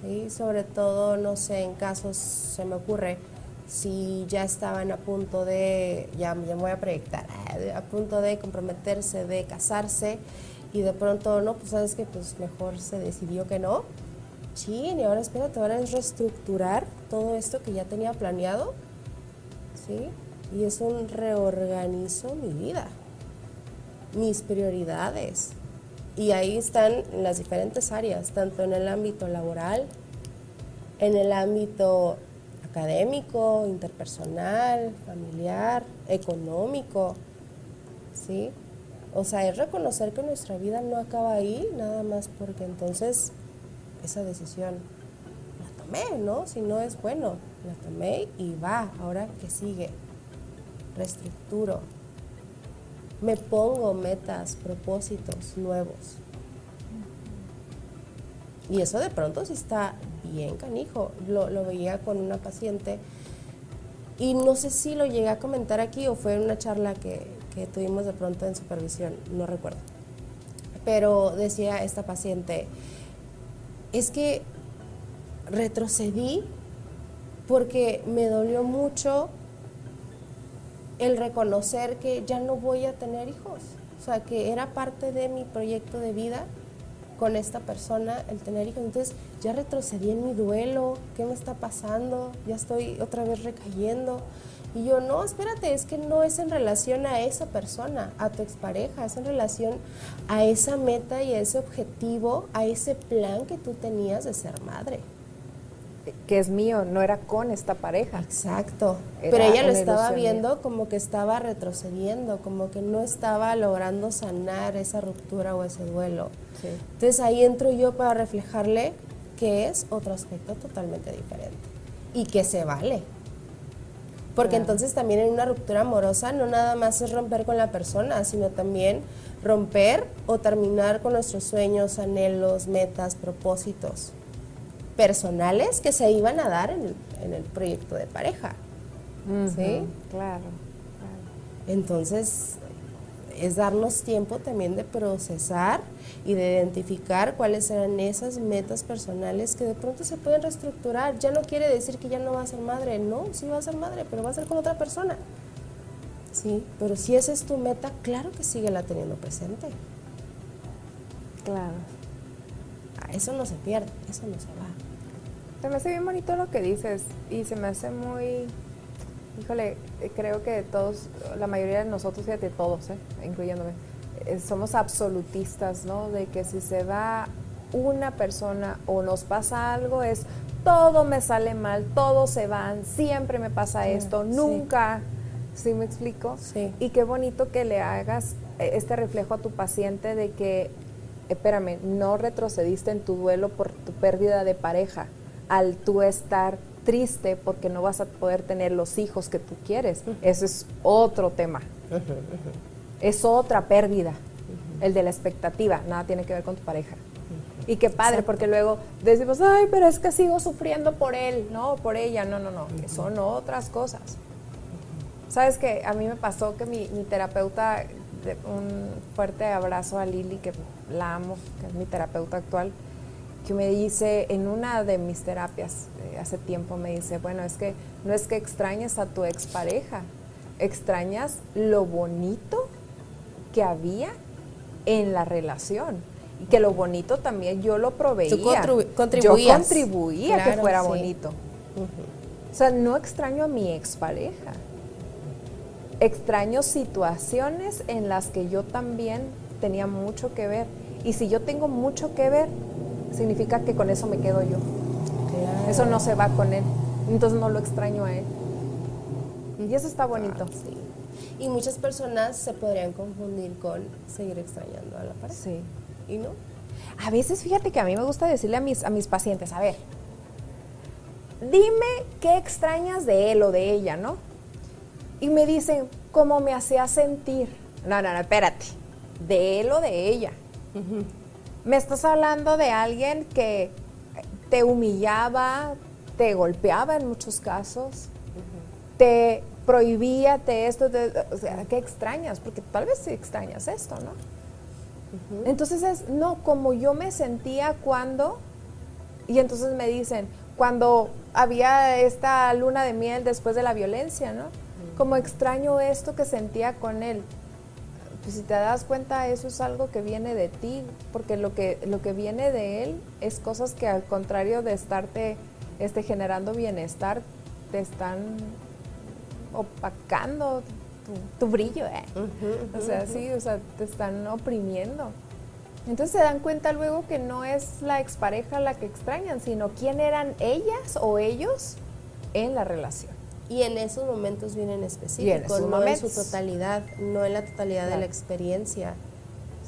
¿Sí? Sobre todo, no sé, en casos, se me ocurre, si ya estaban a punto de, ya, me voy a proyectar, a punto de comprometerse, de casarse, y de pronto, no, pues sabes que pues mejor se decidió que no. Sí, y ahora espérate, ahora es reestructurar todo esto que ya tenía planeado, ¿sí? y es un reorganizo mi vida, mis prioridades. Y ahí están las diferentes áreas, tanto en el ámbito laboral, en el ámbito académico, interpersonal, familiar, económico, ¿sí? O sea, es reconocer que nuestra vida no acaba ahí, nada más porque entonces esa decisión la tomé, ¿no? Si no es bueno, la tomé y va, ahora que sigue reestructuro, me pongo metas, propósitos nuevos. Y eso de pronto sí está bien canijo. Lo, lo, veía con una paciente y no sé si lo llegué a comentar aquí o fue en una charla que, que tuvimos de pronto en supervisión, no recuerdo. Pero decía esta paciente, es que retrocedí porque me dolió mucho el reconocer que ya no voy a tener hijos. O sea, que era parte de mi proyecto de vida con esta persona el tener hijos. Entonces ya retrocedí en mi duelo, ¿qué me está pasando? Ya estoy otra vez recayendo. Y yo, no, espérate, es que no es en relación a esa persona, a tu expareja, es en relación a esa meta y a ese objetivo, a ese plan que tú tenías de ser madre que es mío, no era con esta pareja. Exacto. Pero ella lo estaba viendo como que estaba retrocediendo, como que no estaba logrando sanar esa ruptura o ese duelo. Entonces ahí entro yo para reflejarle que es otro aspecto totalmente diferente y que se vale. Porque entonces también en una ruptura amorosa no nada más es romper con la persona, sino también romper o terminar con nuestros sueños, anhelos, metas, propósitos personales que se iban a dar en el, proyecto de pareja. ¿Sí? Claro, Entonces, es darnos tiempo también de procesar y de identificar cuáles eran esas metas personales que de pronto se pueden reestructurar. Ya no quiere decir que ya no va a ser madre, no, sí va a ser madre, pero va a ser con otra persona. Sí, pero si esa es tu meta, claro que sigue la teniendo presente. Claro. eso no se pierde, eso no se va. Se me hace bien bonito lo que dices y se me hace muy, híjole, eh, creo que todos, la mayoría de nosotros, fíjate, todos, eh, incluyéndome, eh, somos absolutistas, ¿no? De que si se va una persona o nos pasa algo es todo me sale mal, todos se van, siempre me pasa esto, nunca, ¿sí me explico? Sí. Y qué bonito que le hagas este reflejo a tu paciente de que, espérame, no retrocediste en tu duelo por tu pérdida de pareja, al tú estar triste porque no vas a poder tener los hijos que tú quieres. Ese es otro tema. Es otra pérdida. El de la expectativa, nada tiene que ver con tu pareja. Y qué padre, porque luego decimos, ay, pero es que sigo sufriendo por él, no, por ella, no, no, no, que son otras cosas. Sabes que a mí me pasó que mi, mi terapeuta, un fuerte abrazo a Lili, que la amo, que es mi terapeuta actual, que me dice en una de mis terapias eh, hace tiempo, me dice, bueno, es que no es que extrañes a tu expareja, extrañas lo bonito que había en la relación. Y que lo bonito también yo lo proveía. Tú Yo contribuía que Claro, fuera sí. bonito. O sea, no extraño a mi expareja. Extraño situaciones en las que yo también tenía mucho que ver. Y si yo tengo mucho que ver, significa que con eso me quedo yo. Claro. Eso no se va con él. Entonces no lo extraño a él. Y eso está bonito. Sí. Y muchas personas se podrían confundir con seguir extrañando a la pareja. Sí. ¿Y no? A veces fíjate que a mí me gusta decirle a mis, a mis pacientes, a ver, dime qué extrañas de él o de ella, ¿no? Y me dicen, ¿cómo me hacía sentir? No, no, no, espérate, de él o de ella. Me estás hablando de alguien que te humillaba, te golpeaba en muchos casos, te prohibía, te esto, te- o sea, ¿qué extrañas? Porque tal vez sí extrañas esto, ¿no? Entonces es, no, como yo me sentía cuando, y entonces me dicen, cuando había esta luna de miel después de la violencia, ¿no? Como extraño esto que sentía con él. Pues si te das cuenta, eso es algo que viene de ti, porque lo que, lo que viene de él es cosas que al contrario de estarte este, generando bienestar, te están opacando tu, tu brillo, ¿eh? O sea, sí, o sea, te están oprimiendo. Entonces se dan cuenta luego que no es la expareja la que extrañan, sino quién eran ellas o ellos en la relación. Y en esos momentos vienen específicos, Y en no momentos. en su totalidad, no en la totalidad de la experiencia,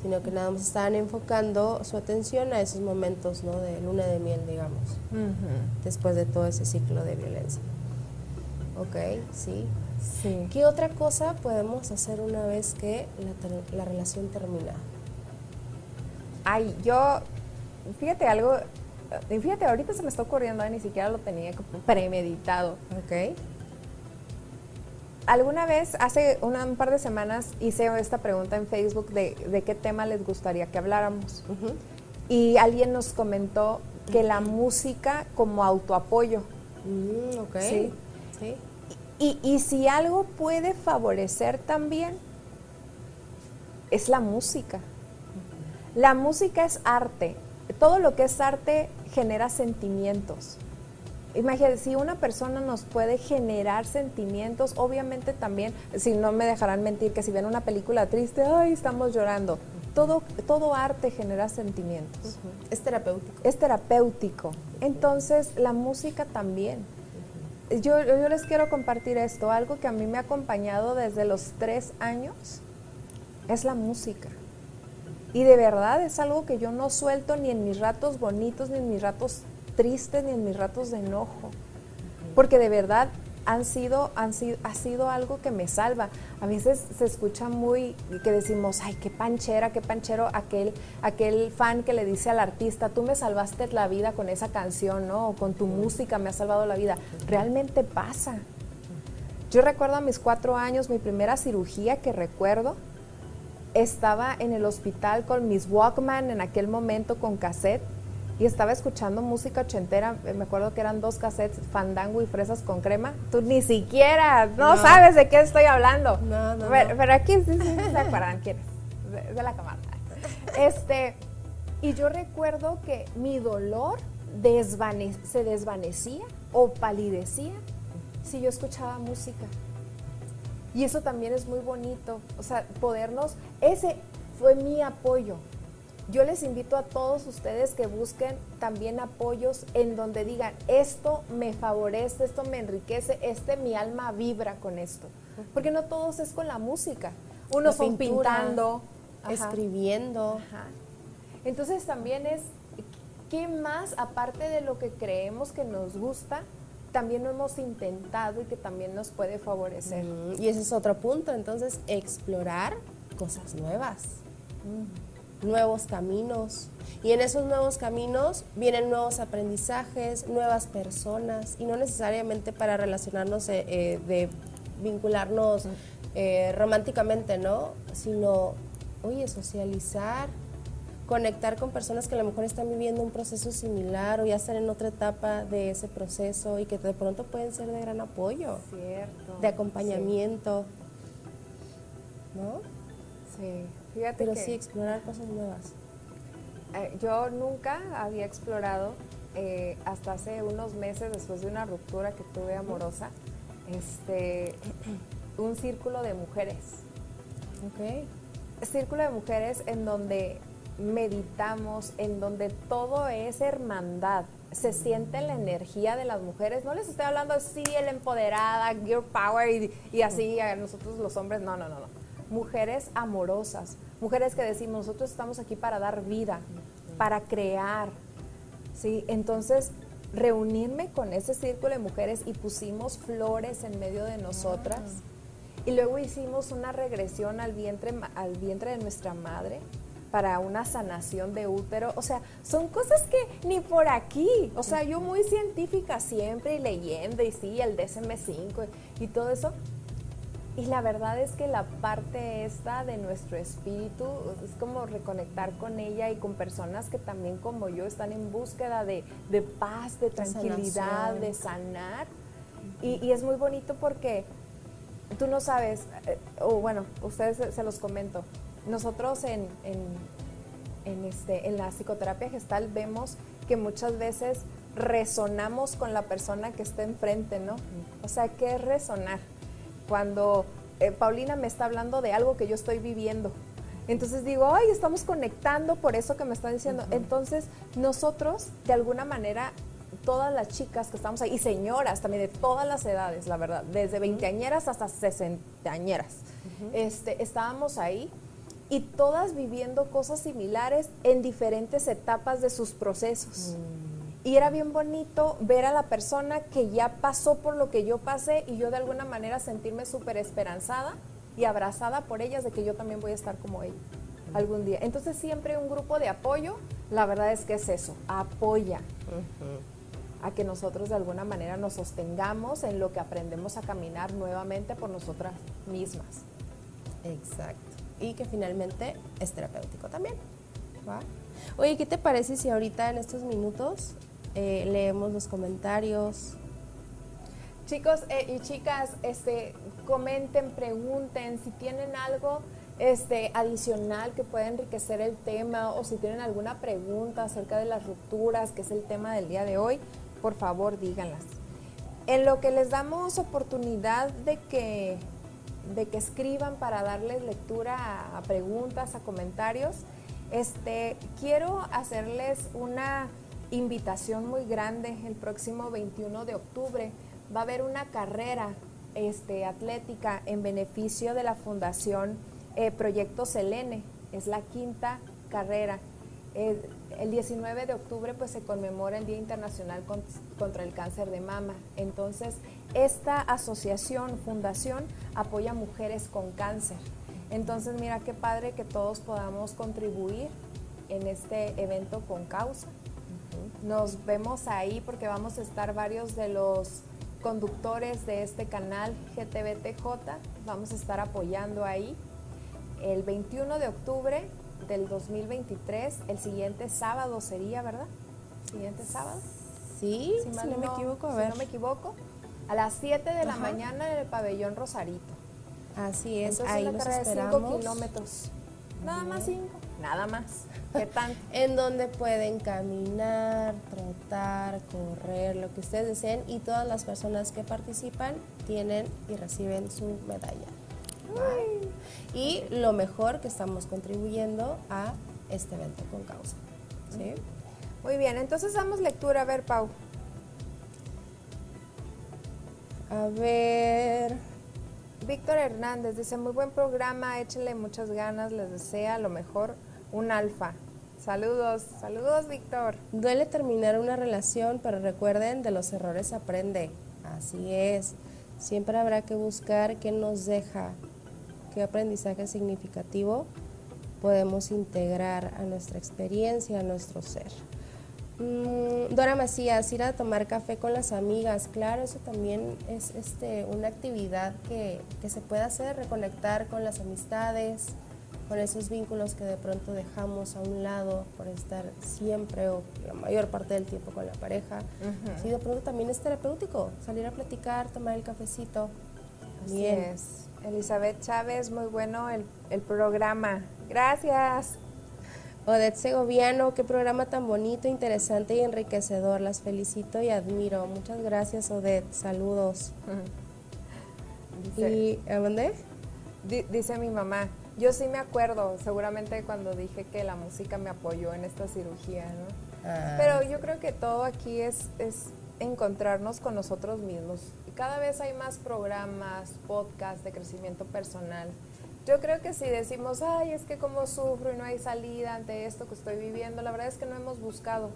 sino que nada más estaban enfocando su atención a esos momentos ¿no? de luna de miel, digamos, después de todo ese ciclo de violencia. Ok, sí. Sí. ¿Qué otra cosa podemos hacer una vez que la, la relación termina? Ay, yo, fíjate algo, eh, fíjate, ahorita se me está ocurriendo, ni siquiera lo tenía como premeditado. Ok. Alguna vez, hace una- un par de semanas, hice esta pregunta en Facebook de, de qué tema les gustaría que habláramos. Y alguien nos comentó que la música como autoapoyo. Mm, ok. Sí. Sí. Y, y si algo puede favorecer también, es la música. La música es arte. Todo lo que es arte genera sentimientos. Imagínate, si una persona nos puede generar sentimientos, obviamente también, si no me dejarán mentir, que si ven una película triste, ay, estamos llorando. Todo, todo arte genera sentimientos. Es terapéutico. Es terapéutico. Entonces, la música también. Yo, yo les quiero compartir esto, algo que a mí me ha acompañado desde los tres años, es la música. Y de verdad es algo que yo no suelto ni en mis ratos bonitos, ni en mis ratos tristes, ni en mis ratos de enojo. Porque de verdad han sido, han sido, ha sido algo que me salva. A veces se escucha muy que decimos, ay, qué panchera, qué panchero aquel, aquel fan que le dice al artista, tú me salvaste la vida con esa canción, ¿no? O con tu música me has salvado la vida. Realmente pasa. Yo recuerdo a mis cuatro años, mi primera cirugía que recuerdo, estaba en el hospital con mis Walkman en aquel momento con cassette y estaba escuchando música ochentera. eh, Me acuerdo que eran dos cassettes, Fandango y Fresas con Crema. Tú ni siquiera, no, No. sabes de qué estoy hablando. No, no, Pero, aquí sí, sí, sí se acuerdan quién es, de, de la cámara. Este, Y yo recuerdo que mi dolor desvane se desvanecía o palidecía si yo escuchaba música. Y eso también es muy bonito, o sea, podernos, ese fue mi apoyo. Yo les invito a todos ustedes que busquen también apoyos en donde digan, esto me favorece, esto me enriquece, este mi alma vibra con esto. Porque no todos es con la música. Unos son pintando, escribiendo. Entonces también es, ¿qué más aparte de lo que creemos que nos gusta? también lo hemos intentado y que también nos puede favorecer. y ese es otro punto, entonces explorar cosas nuevas, nuevos caminos. Y en esos nuevos caminos vienen nuevos aprendizajes, nuevas personas, y no necesariamente para relacionarnos, eh, eh, de vincularnos eh, románticamente, ¿no? Sino, oye, socializar, conectar con personas que a lo mejor están viviendo un proceso similar o ya están en otra etapa de ese proceso y que de pronto pueden ser de gran apoyo, Cierto. de acompañamiento, ¿no? Sí, fíjate Pero sí, explorar cosas nuevas. Eh, yo nunca había explorado, eh, hasta hace unos meses, después de una ruptura que tuve amorosa, este, un círculo de mujeres. Ok. Círculo de mujeres en donde meditamos, en donde todo es hermandad. Se siente la energía de las mujeres. No les estoy hablando así, el empoderada, girl power y, así a nosotros los hombres. No, no, no, no. Mujeres amorosas, mujeres que decimos, nosotros estamos aquí para dar vida, para crear. ¿sí? Entonces, reunirme con ese círculo de mujeres y pusimos flores en medio de nosotras. Y luego hicimos una regresión al vientre, al vientre de nuestra madre para una sanación de útero. O sea, son cosas que ni por aquí. O sea, yo muy científica siempre y leyendo y sí, el DSM5 y todo eso. Y la verdad es que la parte esta de nuestro espíritu es como reconectar con ella y con personas que también como yo están en búsqueda de, paz, de tranquilidad, de sanar. Y, es muy bonito porque tú no sabes, eh, o bueno, ustedes se los comento, nosotros en, este, en la psicoterapia gestal vemos que muchas veces resonamos con la persona que está enfrente, ¿no? O sea, ¿qué es resonar? Cuando eh, Paulina me está hablando de algo que yo estoy viviendo. Entonces digo, ay, estamos conectando por eso que me está diciendo. Entonces, nosotros, de alguna manera, todas las chicas que estamos ahí, y señoras también de todas las edades, la verdad, desde veinteañeras hasta sesentañeras, este, estábamos ahí y todas viviendo cosas similares en diferentes etapas de sus procesos. Y era bien bonito ver a la persona que ya pasó por lo que yo pasé y yo de alguna manera sentirme súper esperanzada y abrazada por ellas de que yo también voy a estar como ella algún día. Entonces siempre un grupo de apoyo, la verdad es que es eso, apoya a que nosotros de alguna manera nos sostengamos en lo que aprendemos a caminar nuevamente por nosotras mismas. Exacto y que finalmente es terapéutico también. Oye, ¿qué te parece si ahorita en estos minutos eh, leemos los comentarios? Chicos eh, y chicas, este, comenten, pregunten si tienen algo este, adicional que pueda enriquecer el tema o si tienen alguna pregunta acerca de las rupturas, que es el tema del día de hoy, por favor díganlas. En lo que les damos oportunidad de que de que escriban para darles lectura a, preguntas, a comentarios. Este, quiero hacerles una invitación muy grande el próximo 21 de octubre. Va a haber una carrera este, atlética en beneficio de la Fundación eh, Proyecto Selene. Es la quinta carrera. el 19 de octubre pues se conmemora el Día Internacional contra el Cáncer de Mama. Entonces, esta asociación, fundación, apoya a mujeres con cáncer. Entonces, mira qué padre que todos podamos contribuir en este evento con causa. Nos vemos ahí porque vamos a estar varios de los conductores de este canal GTBTJ. Vamos a estar apoyando ahí. El 21 de octubre del 2023, el siguiente sábado sería, ¿verdad? Siguiente sábado. Sí, si, no, me equivoco, a ver. no me equivoco a las 7 de la mañana en el pabellón Rosarito. Así es, ahí nos esperamos. 5 kilómetros. Nada más cinco. Nada más. ¿Qué tanto? en donde pueden caminar, trotar, correr, lo que ustedes deseen y todas las personas que participan tienen y reciben su medalla. Y lo mejor que estamos contribuyendo a este evento con causa. ¿sí? Muy bien, entonces damos lectura. A ver, Pau. A ver, Víctor Hernández dice, muy buen programa, échenle muchas ganas, les desea lo mejor, un alfa. Saludos, saludos Víctor. duele terminar una relación, pero recuerden, de los errores aprende. Así es. Siempre habrá que buscar qué nos deja, qué aprendizaje significativo podemos integrar a nuestra experiencia, a nuestro ser. Mm, Dora Macías, ir a tomar café con las amigas, claro, eso también es este, una actividad que, que se puede hacer, reconectar con las amistades, con esos vínculos que de pronto dejamos a un lado por estar siempre o la mayor parte del tiempo con la pareja. Sí, de pronto también es terapéutico, salir a platicar, tomar el cafecito. Así Bien. es. Elizabeth Chávez, muy bueno el, el programa. Gracias. Odette Segoviano, qué programa tan bonito, interesante y enriquecedor. Las felicito y admiro. Muchas gracias, Odette. Saludos. Dice, ¿Y a dónde? di- dice mi mamá, yo sí me acuerdo, seguramente cuando dije que la música me apoyó en esta cirugía, ¿no? Ah, Pero yo creo que todo aquí es, es encontrarnos con nosotros mismos. Y cada vez hay más programas, podcasts de crecimiento personal. Yo creo que si decimos, ay, es que como sufro y no hay salida ante esto que estoy viviendo, la verdad es que no hemos buscado.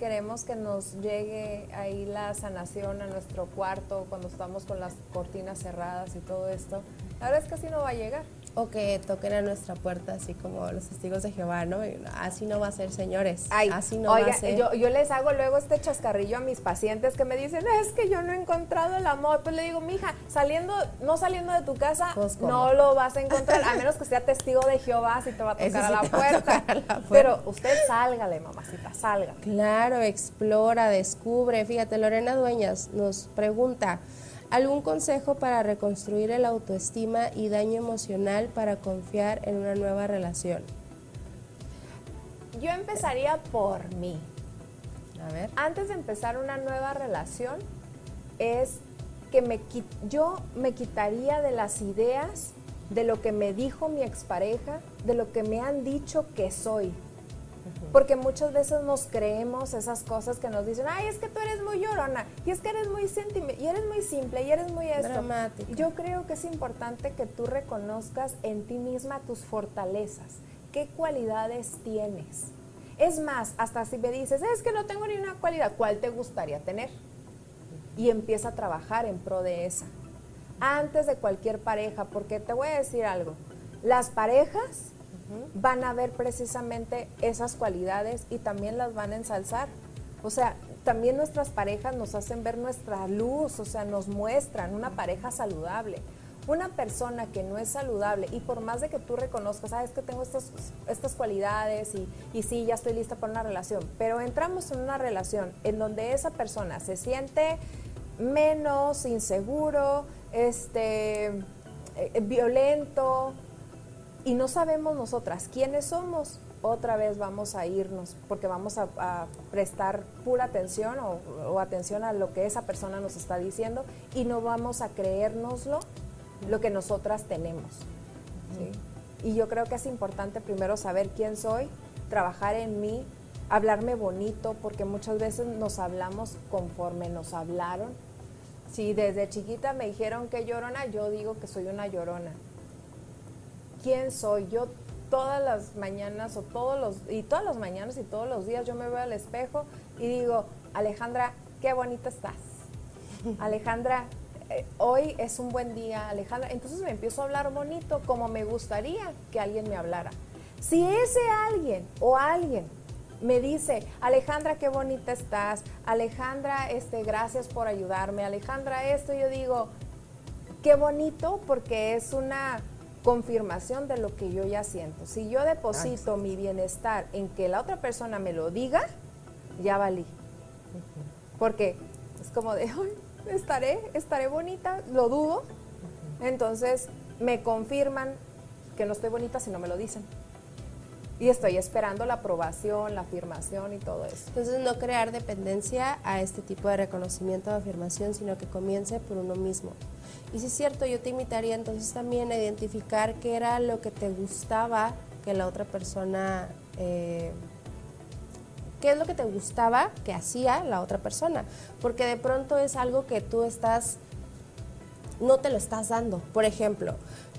Queremos que nos llegue ahí la sanación a nuestro cuarto cuando estamos con las cortinas cerradas y todo esto. La verdad es que así no va a llegar. O que toquen a nuestra puerta, así como los testigos de Jehová, ¿no? Así no va a ser, señores. Ay, así no oiga, va a ser. Yo, yo les hago luego este chascarrillo a mis pacientes que me dicen, es que yo no he encontrado el amor. Pues le digo, mija, saliendo, no saliendo de tu casa, Pues, no lo vas a encontrar, a menos que sea testigo de Jehová, si te va a tocar a la a puerta. tocar a la puerta. Pero usted sálgale, mamacita, salga. Claro, explora, descubre. Fíjate, Lorena Dueñas nos pregunta, ¿algún consejo para reconstruir el autoestima y daño emocional para confiar en una nueva relación? Yo empezaría por mí. A ver. antes de empezar una nueva relación es que me yo me quitaría de las ideas de lo que me dijo mi expareja, de lo que me han dicho que soy. Porque muchas veces nos creemos esas cosas que nos dicen, ay, es que tú eres muy llorona, y es que eres muy y eres muy simple, y eres muy esto. Dramática. Yo creo que es importante que tú reconozcas en ti misma tus fortalezas, qué cualidades tienes. Es más, hasta si me dices, es que no tengo ni una cualidad, ¿cuál te gustaría tener? Y empieza a trabajar en pro de esa. Antes de cualquier pareja, porque te voy a decir algo, las parejas van a ver precisamente esas cualidades y también las van a ensalzar. O sea, también nuestras parejas nos hacen ver nuestra luz, o sea, nos muestran una pareja saludable. Una persona que no es saludable y por más de que tú reconozcas, sabes que tengo estas, estas cualidades y, y sí, ya estoy lista para una relación, pero entramos en una relación en donde esa persona se siente menos inseguro, este, eh, violento, y no sabemos nosotras quiénes somos, otra vez vamos a irnos porque vamos a, a prestar pura atención o, o atención a lo que esa persona nos está diciendo y no vamos a creérnoslo lo que nosotras tenemos. ¿sí? Y yo creo que es importante primero saber quién soy, trabajar en mí, hablarme bonito, porque muchas veces nos hablamos conforme nos hablaron. Si desde chiquita me dijeron que llorona, yo digo que soy una llorona quién soy. Yo todas las mañanas o todos los y todas las mañanas y todos los días yo me veo al espejo y digo, Alejandra, qué bonita estás. Alejandra, eh, hoy es un buen día, Alejandra. Entonces me empiezo a hablar bonito como me gustaría que alguien me hablara. Si ese alguien o alguien me dice, Alejandra, qué bonita estás, Alejandra, este, gracias por ayudarme, Alejandra, esto, yo digo, qué bonito porque es una confirmación de lo que yo ya siento. Si yo deposito mi bienestar en que la otra persona me lo diga, ya valí. Porque es como de, "Ay, estaré, estaré bonita, lo dudo. Entonces me confirman que no estoy bonita si no me lo dicen. y estoy esperando la aprobación, la afirmación y todo eso. Entonces no crear dependencia a este tipo de reconocimiento o afirmación, sino que comience por uno mismo. Y si es cierto, yo te invitaría entonces también a identificar qué era lo que te gustaba que la otra persona, eh, qué es lo que te gustaba que hacía la otra persona, porque de pronto es algo que tú estás, no te lo estás dando. Por ejemplo,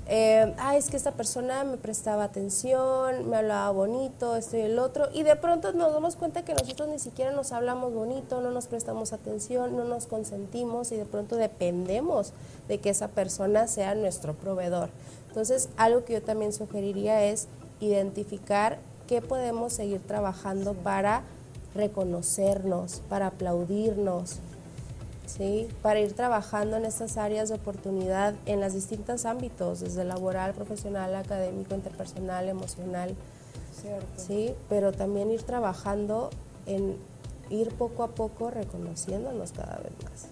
eh, ah, es que esta persona me prestaba atención, me hablaba bonito, esto y el otro, y de pronto nos damos cuenta que nosotros ni siquiera nos hablamos bonito, no nos prestamos atención, no nos consentimos y de pronto dependemos de que esa persona sea nuestro proveedor. Entonces, algo que yo también sugeriría es identificar qué podemos seguir trabajando para reconocernos, para aplaudirnos, ¿sí? para ir trabajando en estas áreas de oportunidad en los distintos ámbitos, desde laboral, profesional, académico, interpersonal, emocional. ¿sí? Pero también ir trabajando en ir poco a poco reconociéndonos cada vez más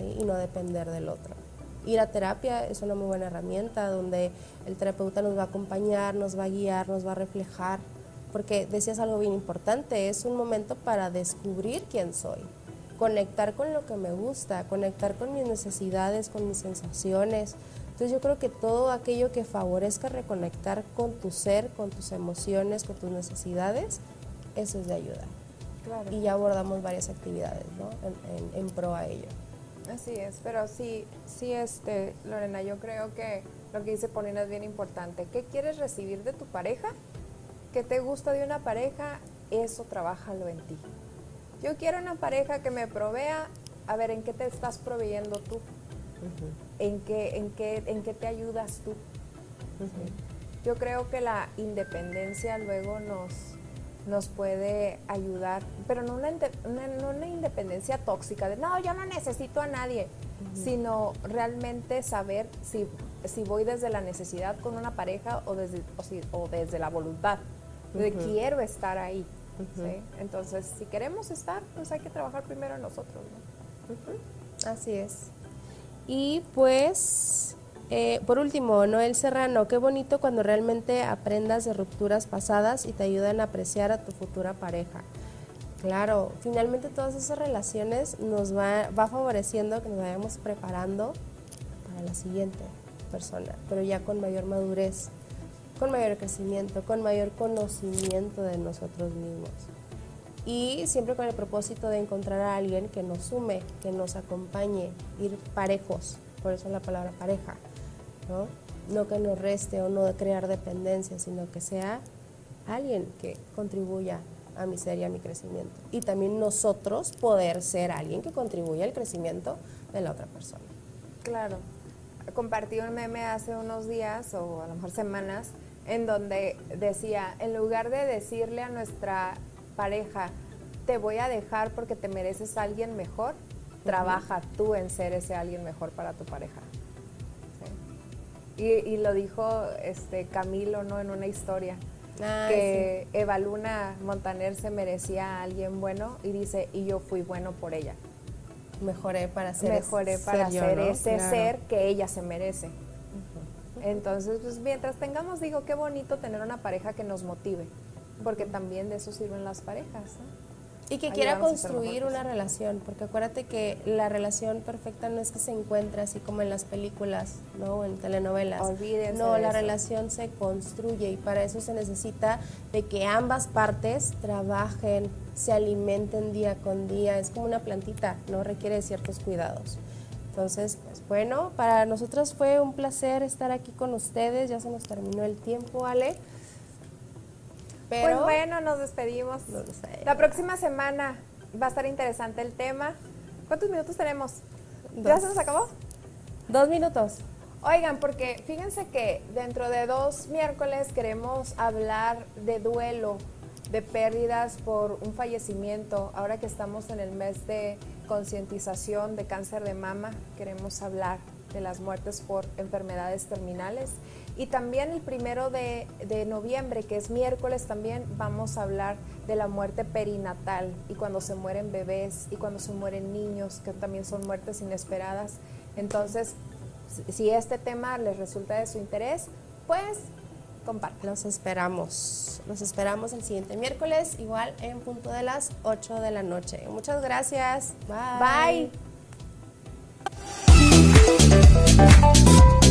y no depender del otro. Ir a terapia es una muy buena herramienta donde el terapeuta nos va a acompañar, nos va a guiar, nos va a reflejar, porque decías algo bien importante, es un momento para descubrir quién soy conectar con lo que me gusta, conectar con mis necesidades, con mis sensaciones. Entonces yo creo que todo aquello que favorezca reconectar con tu ser, con tus emociones, con tus necesidades, eso es de ayuda. Y ya abordamos varias actividades ¿no? en, pro a ello. Así es, pero sí, sí, este, Lorena, yo creo que lo que dice Paulina es bien importante. ¿Qué quieres recibir de tu pareja? ¿Qué te gusta de una pareja? Eso trabájalo en ti. Yo quiero una pareja que me provea, a ver, ¿en qué te estás proveyendo tú? ¿En, qué, en, qué, ¿En qué te ayudas tú? Yo creo que la independencia luego nos, nos puede ayudar, pero no una, una, independencia tóxica, de no, yo no necesito a nadie, sino realmente saber si, si voy desde la necesidad con una pareja o desde, o, desde la voluntad, de quiero estar ahí. Entonces, si queremos estar, pues hay que trabajar primero en nosotros. Así es. Y pues, eh, por último, Noel Serrano, qué bonito cuando realmente aprendas de rupturas pasadas y te ayudan a apreciar a tu futura pareja. Claro, finalmente todas esas relaciones nos va, va favoreciendo que nos vayamos preparando para la siguiente persona, pero ya con mayor madurez con mayor crecimiento, con mayor conocimiento de nosotros mismos. Y siempre con el propósito de encontrar a alguien que nos sume, que nos acompañe, ir parejos, por eso la palabra pareja, ¿no? No que nos reste o no crear dependencia, sino que sea alguien que contribuya a mi ser y a mi crecimiento. Y también nosotros poder ser alguien que contribuya al crecimiento de la otra persona. Claro. Compartí un meme hace unos días o a lo mejor semanas en donde decía, en lugar de decirle a nuestra pareja, te voy a dejar porque te mereces a alguien mejor, trabaja tú en ser ese alguien mejor para tu pareja. Y, lo dijo este Camilo, ¿no? En una historia. que Eva Luna Montaner se merecía a alguien bueno y dice, y yo fui bueno por ella. Mejoré para ser, Mejoré para ser, ese ser que ella se merece. Entonces, pues mientras tengamos, digo, qué bonito tener una pareja que nos motive, porque también de eso sirven las parejas. Y que quiera construir una relación, porque acuérdate que la relación perfecta no es que se encuentre así como en las películas, ¿no? O en telenovelas. Olvídense no, la relación se construye y para eso se necesita de que ambas partes trabajen, se alimenten día con día. Es como una plantita, ¿no? Requiere ciertos cuidados. Entonces, pues bueno, para nosotros fue un placer estar aquí con ustedes. Ya se nos terminó el tiempo, Ale. Pero pues bueno, nos despedimos. La próxima semana va a estar interesante el tema. ¿Cuántos minutos tenemos? ¿Ya se nos acabó? Dos minutos. Oigan, porque fíjense que dentro de dos miércoles queremos hablar de duelo, de pérdidas por un fallecimiento. Ahora que estamos en el mes de concientización de cáncer de mama, queremos hablar de las muertes por enfermedades terminales. Y también el primero de, noviembre, que es miércoles, también vamos a hablar de la muerte perinatal y cuando se mueren bebés y cuando se mueren niños, que también son muertes inesperadas. Entonces, si este tema les resulta de su interés, pues comparte. Los esperamos. Los esperamos el siguiente miércoles, igual en punto de las 8 de la noche. Muchas gracias. Bye. Bye.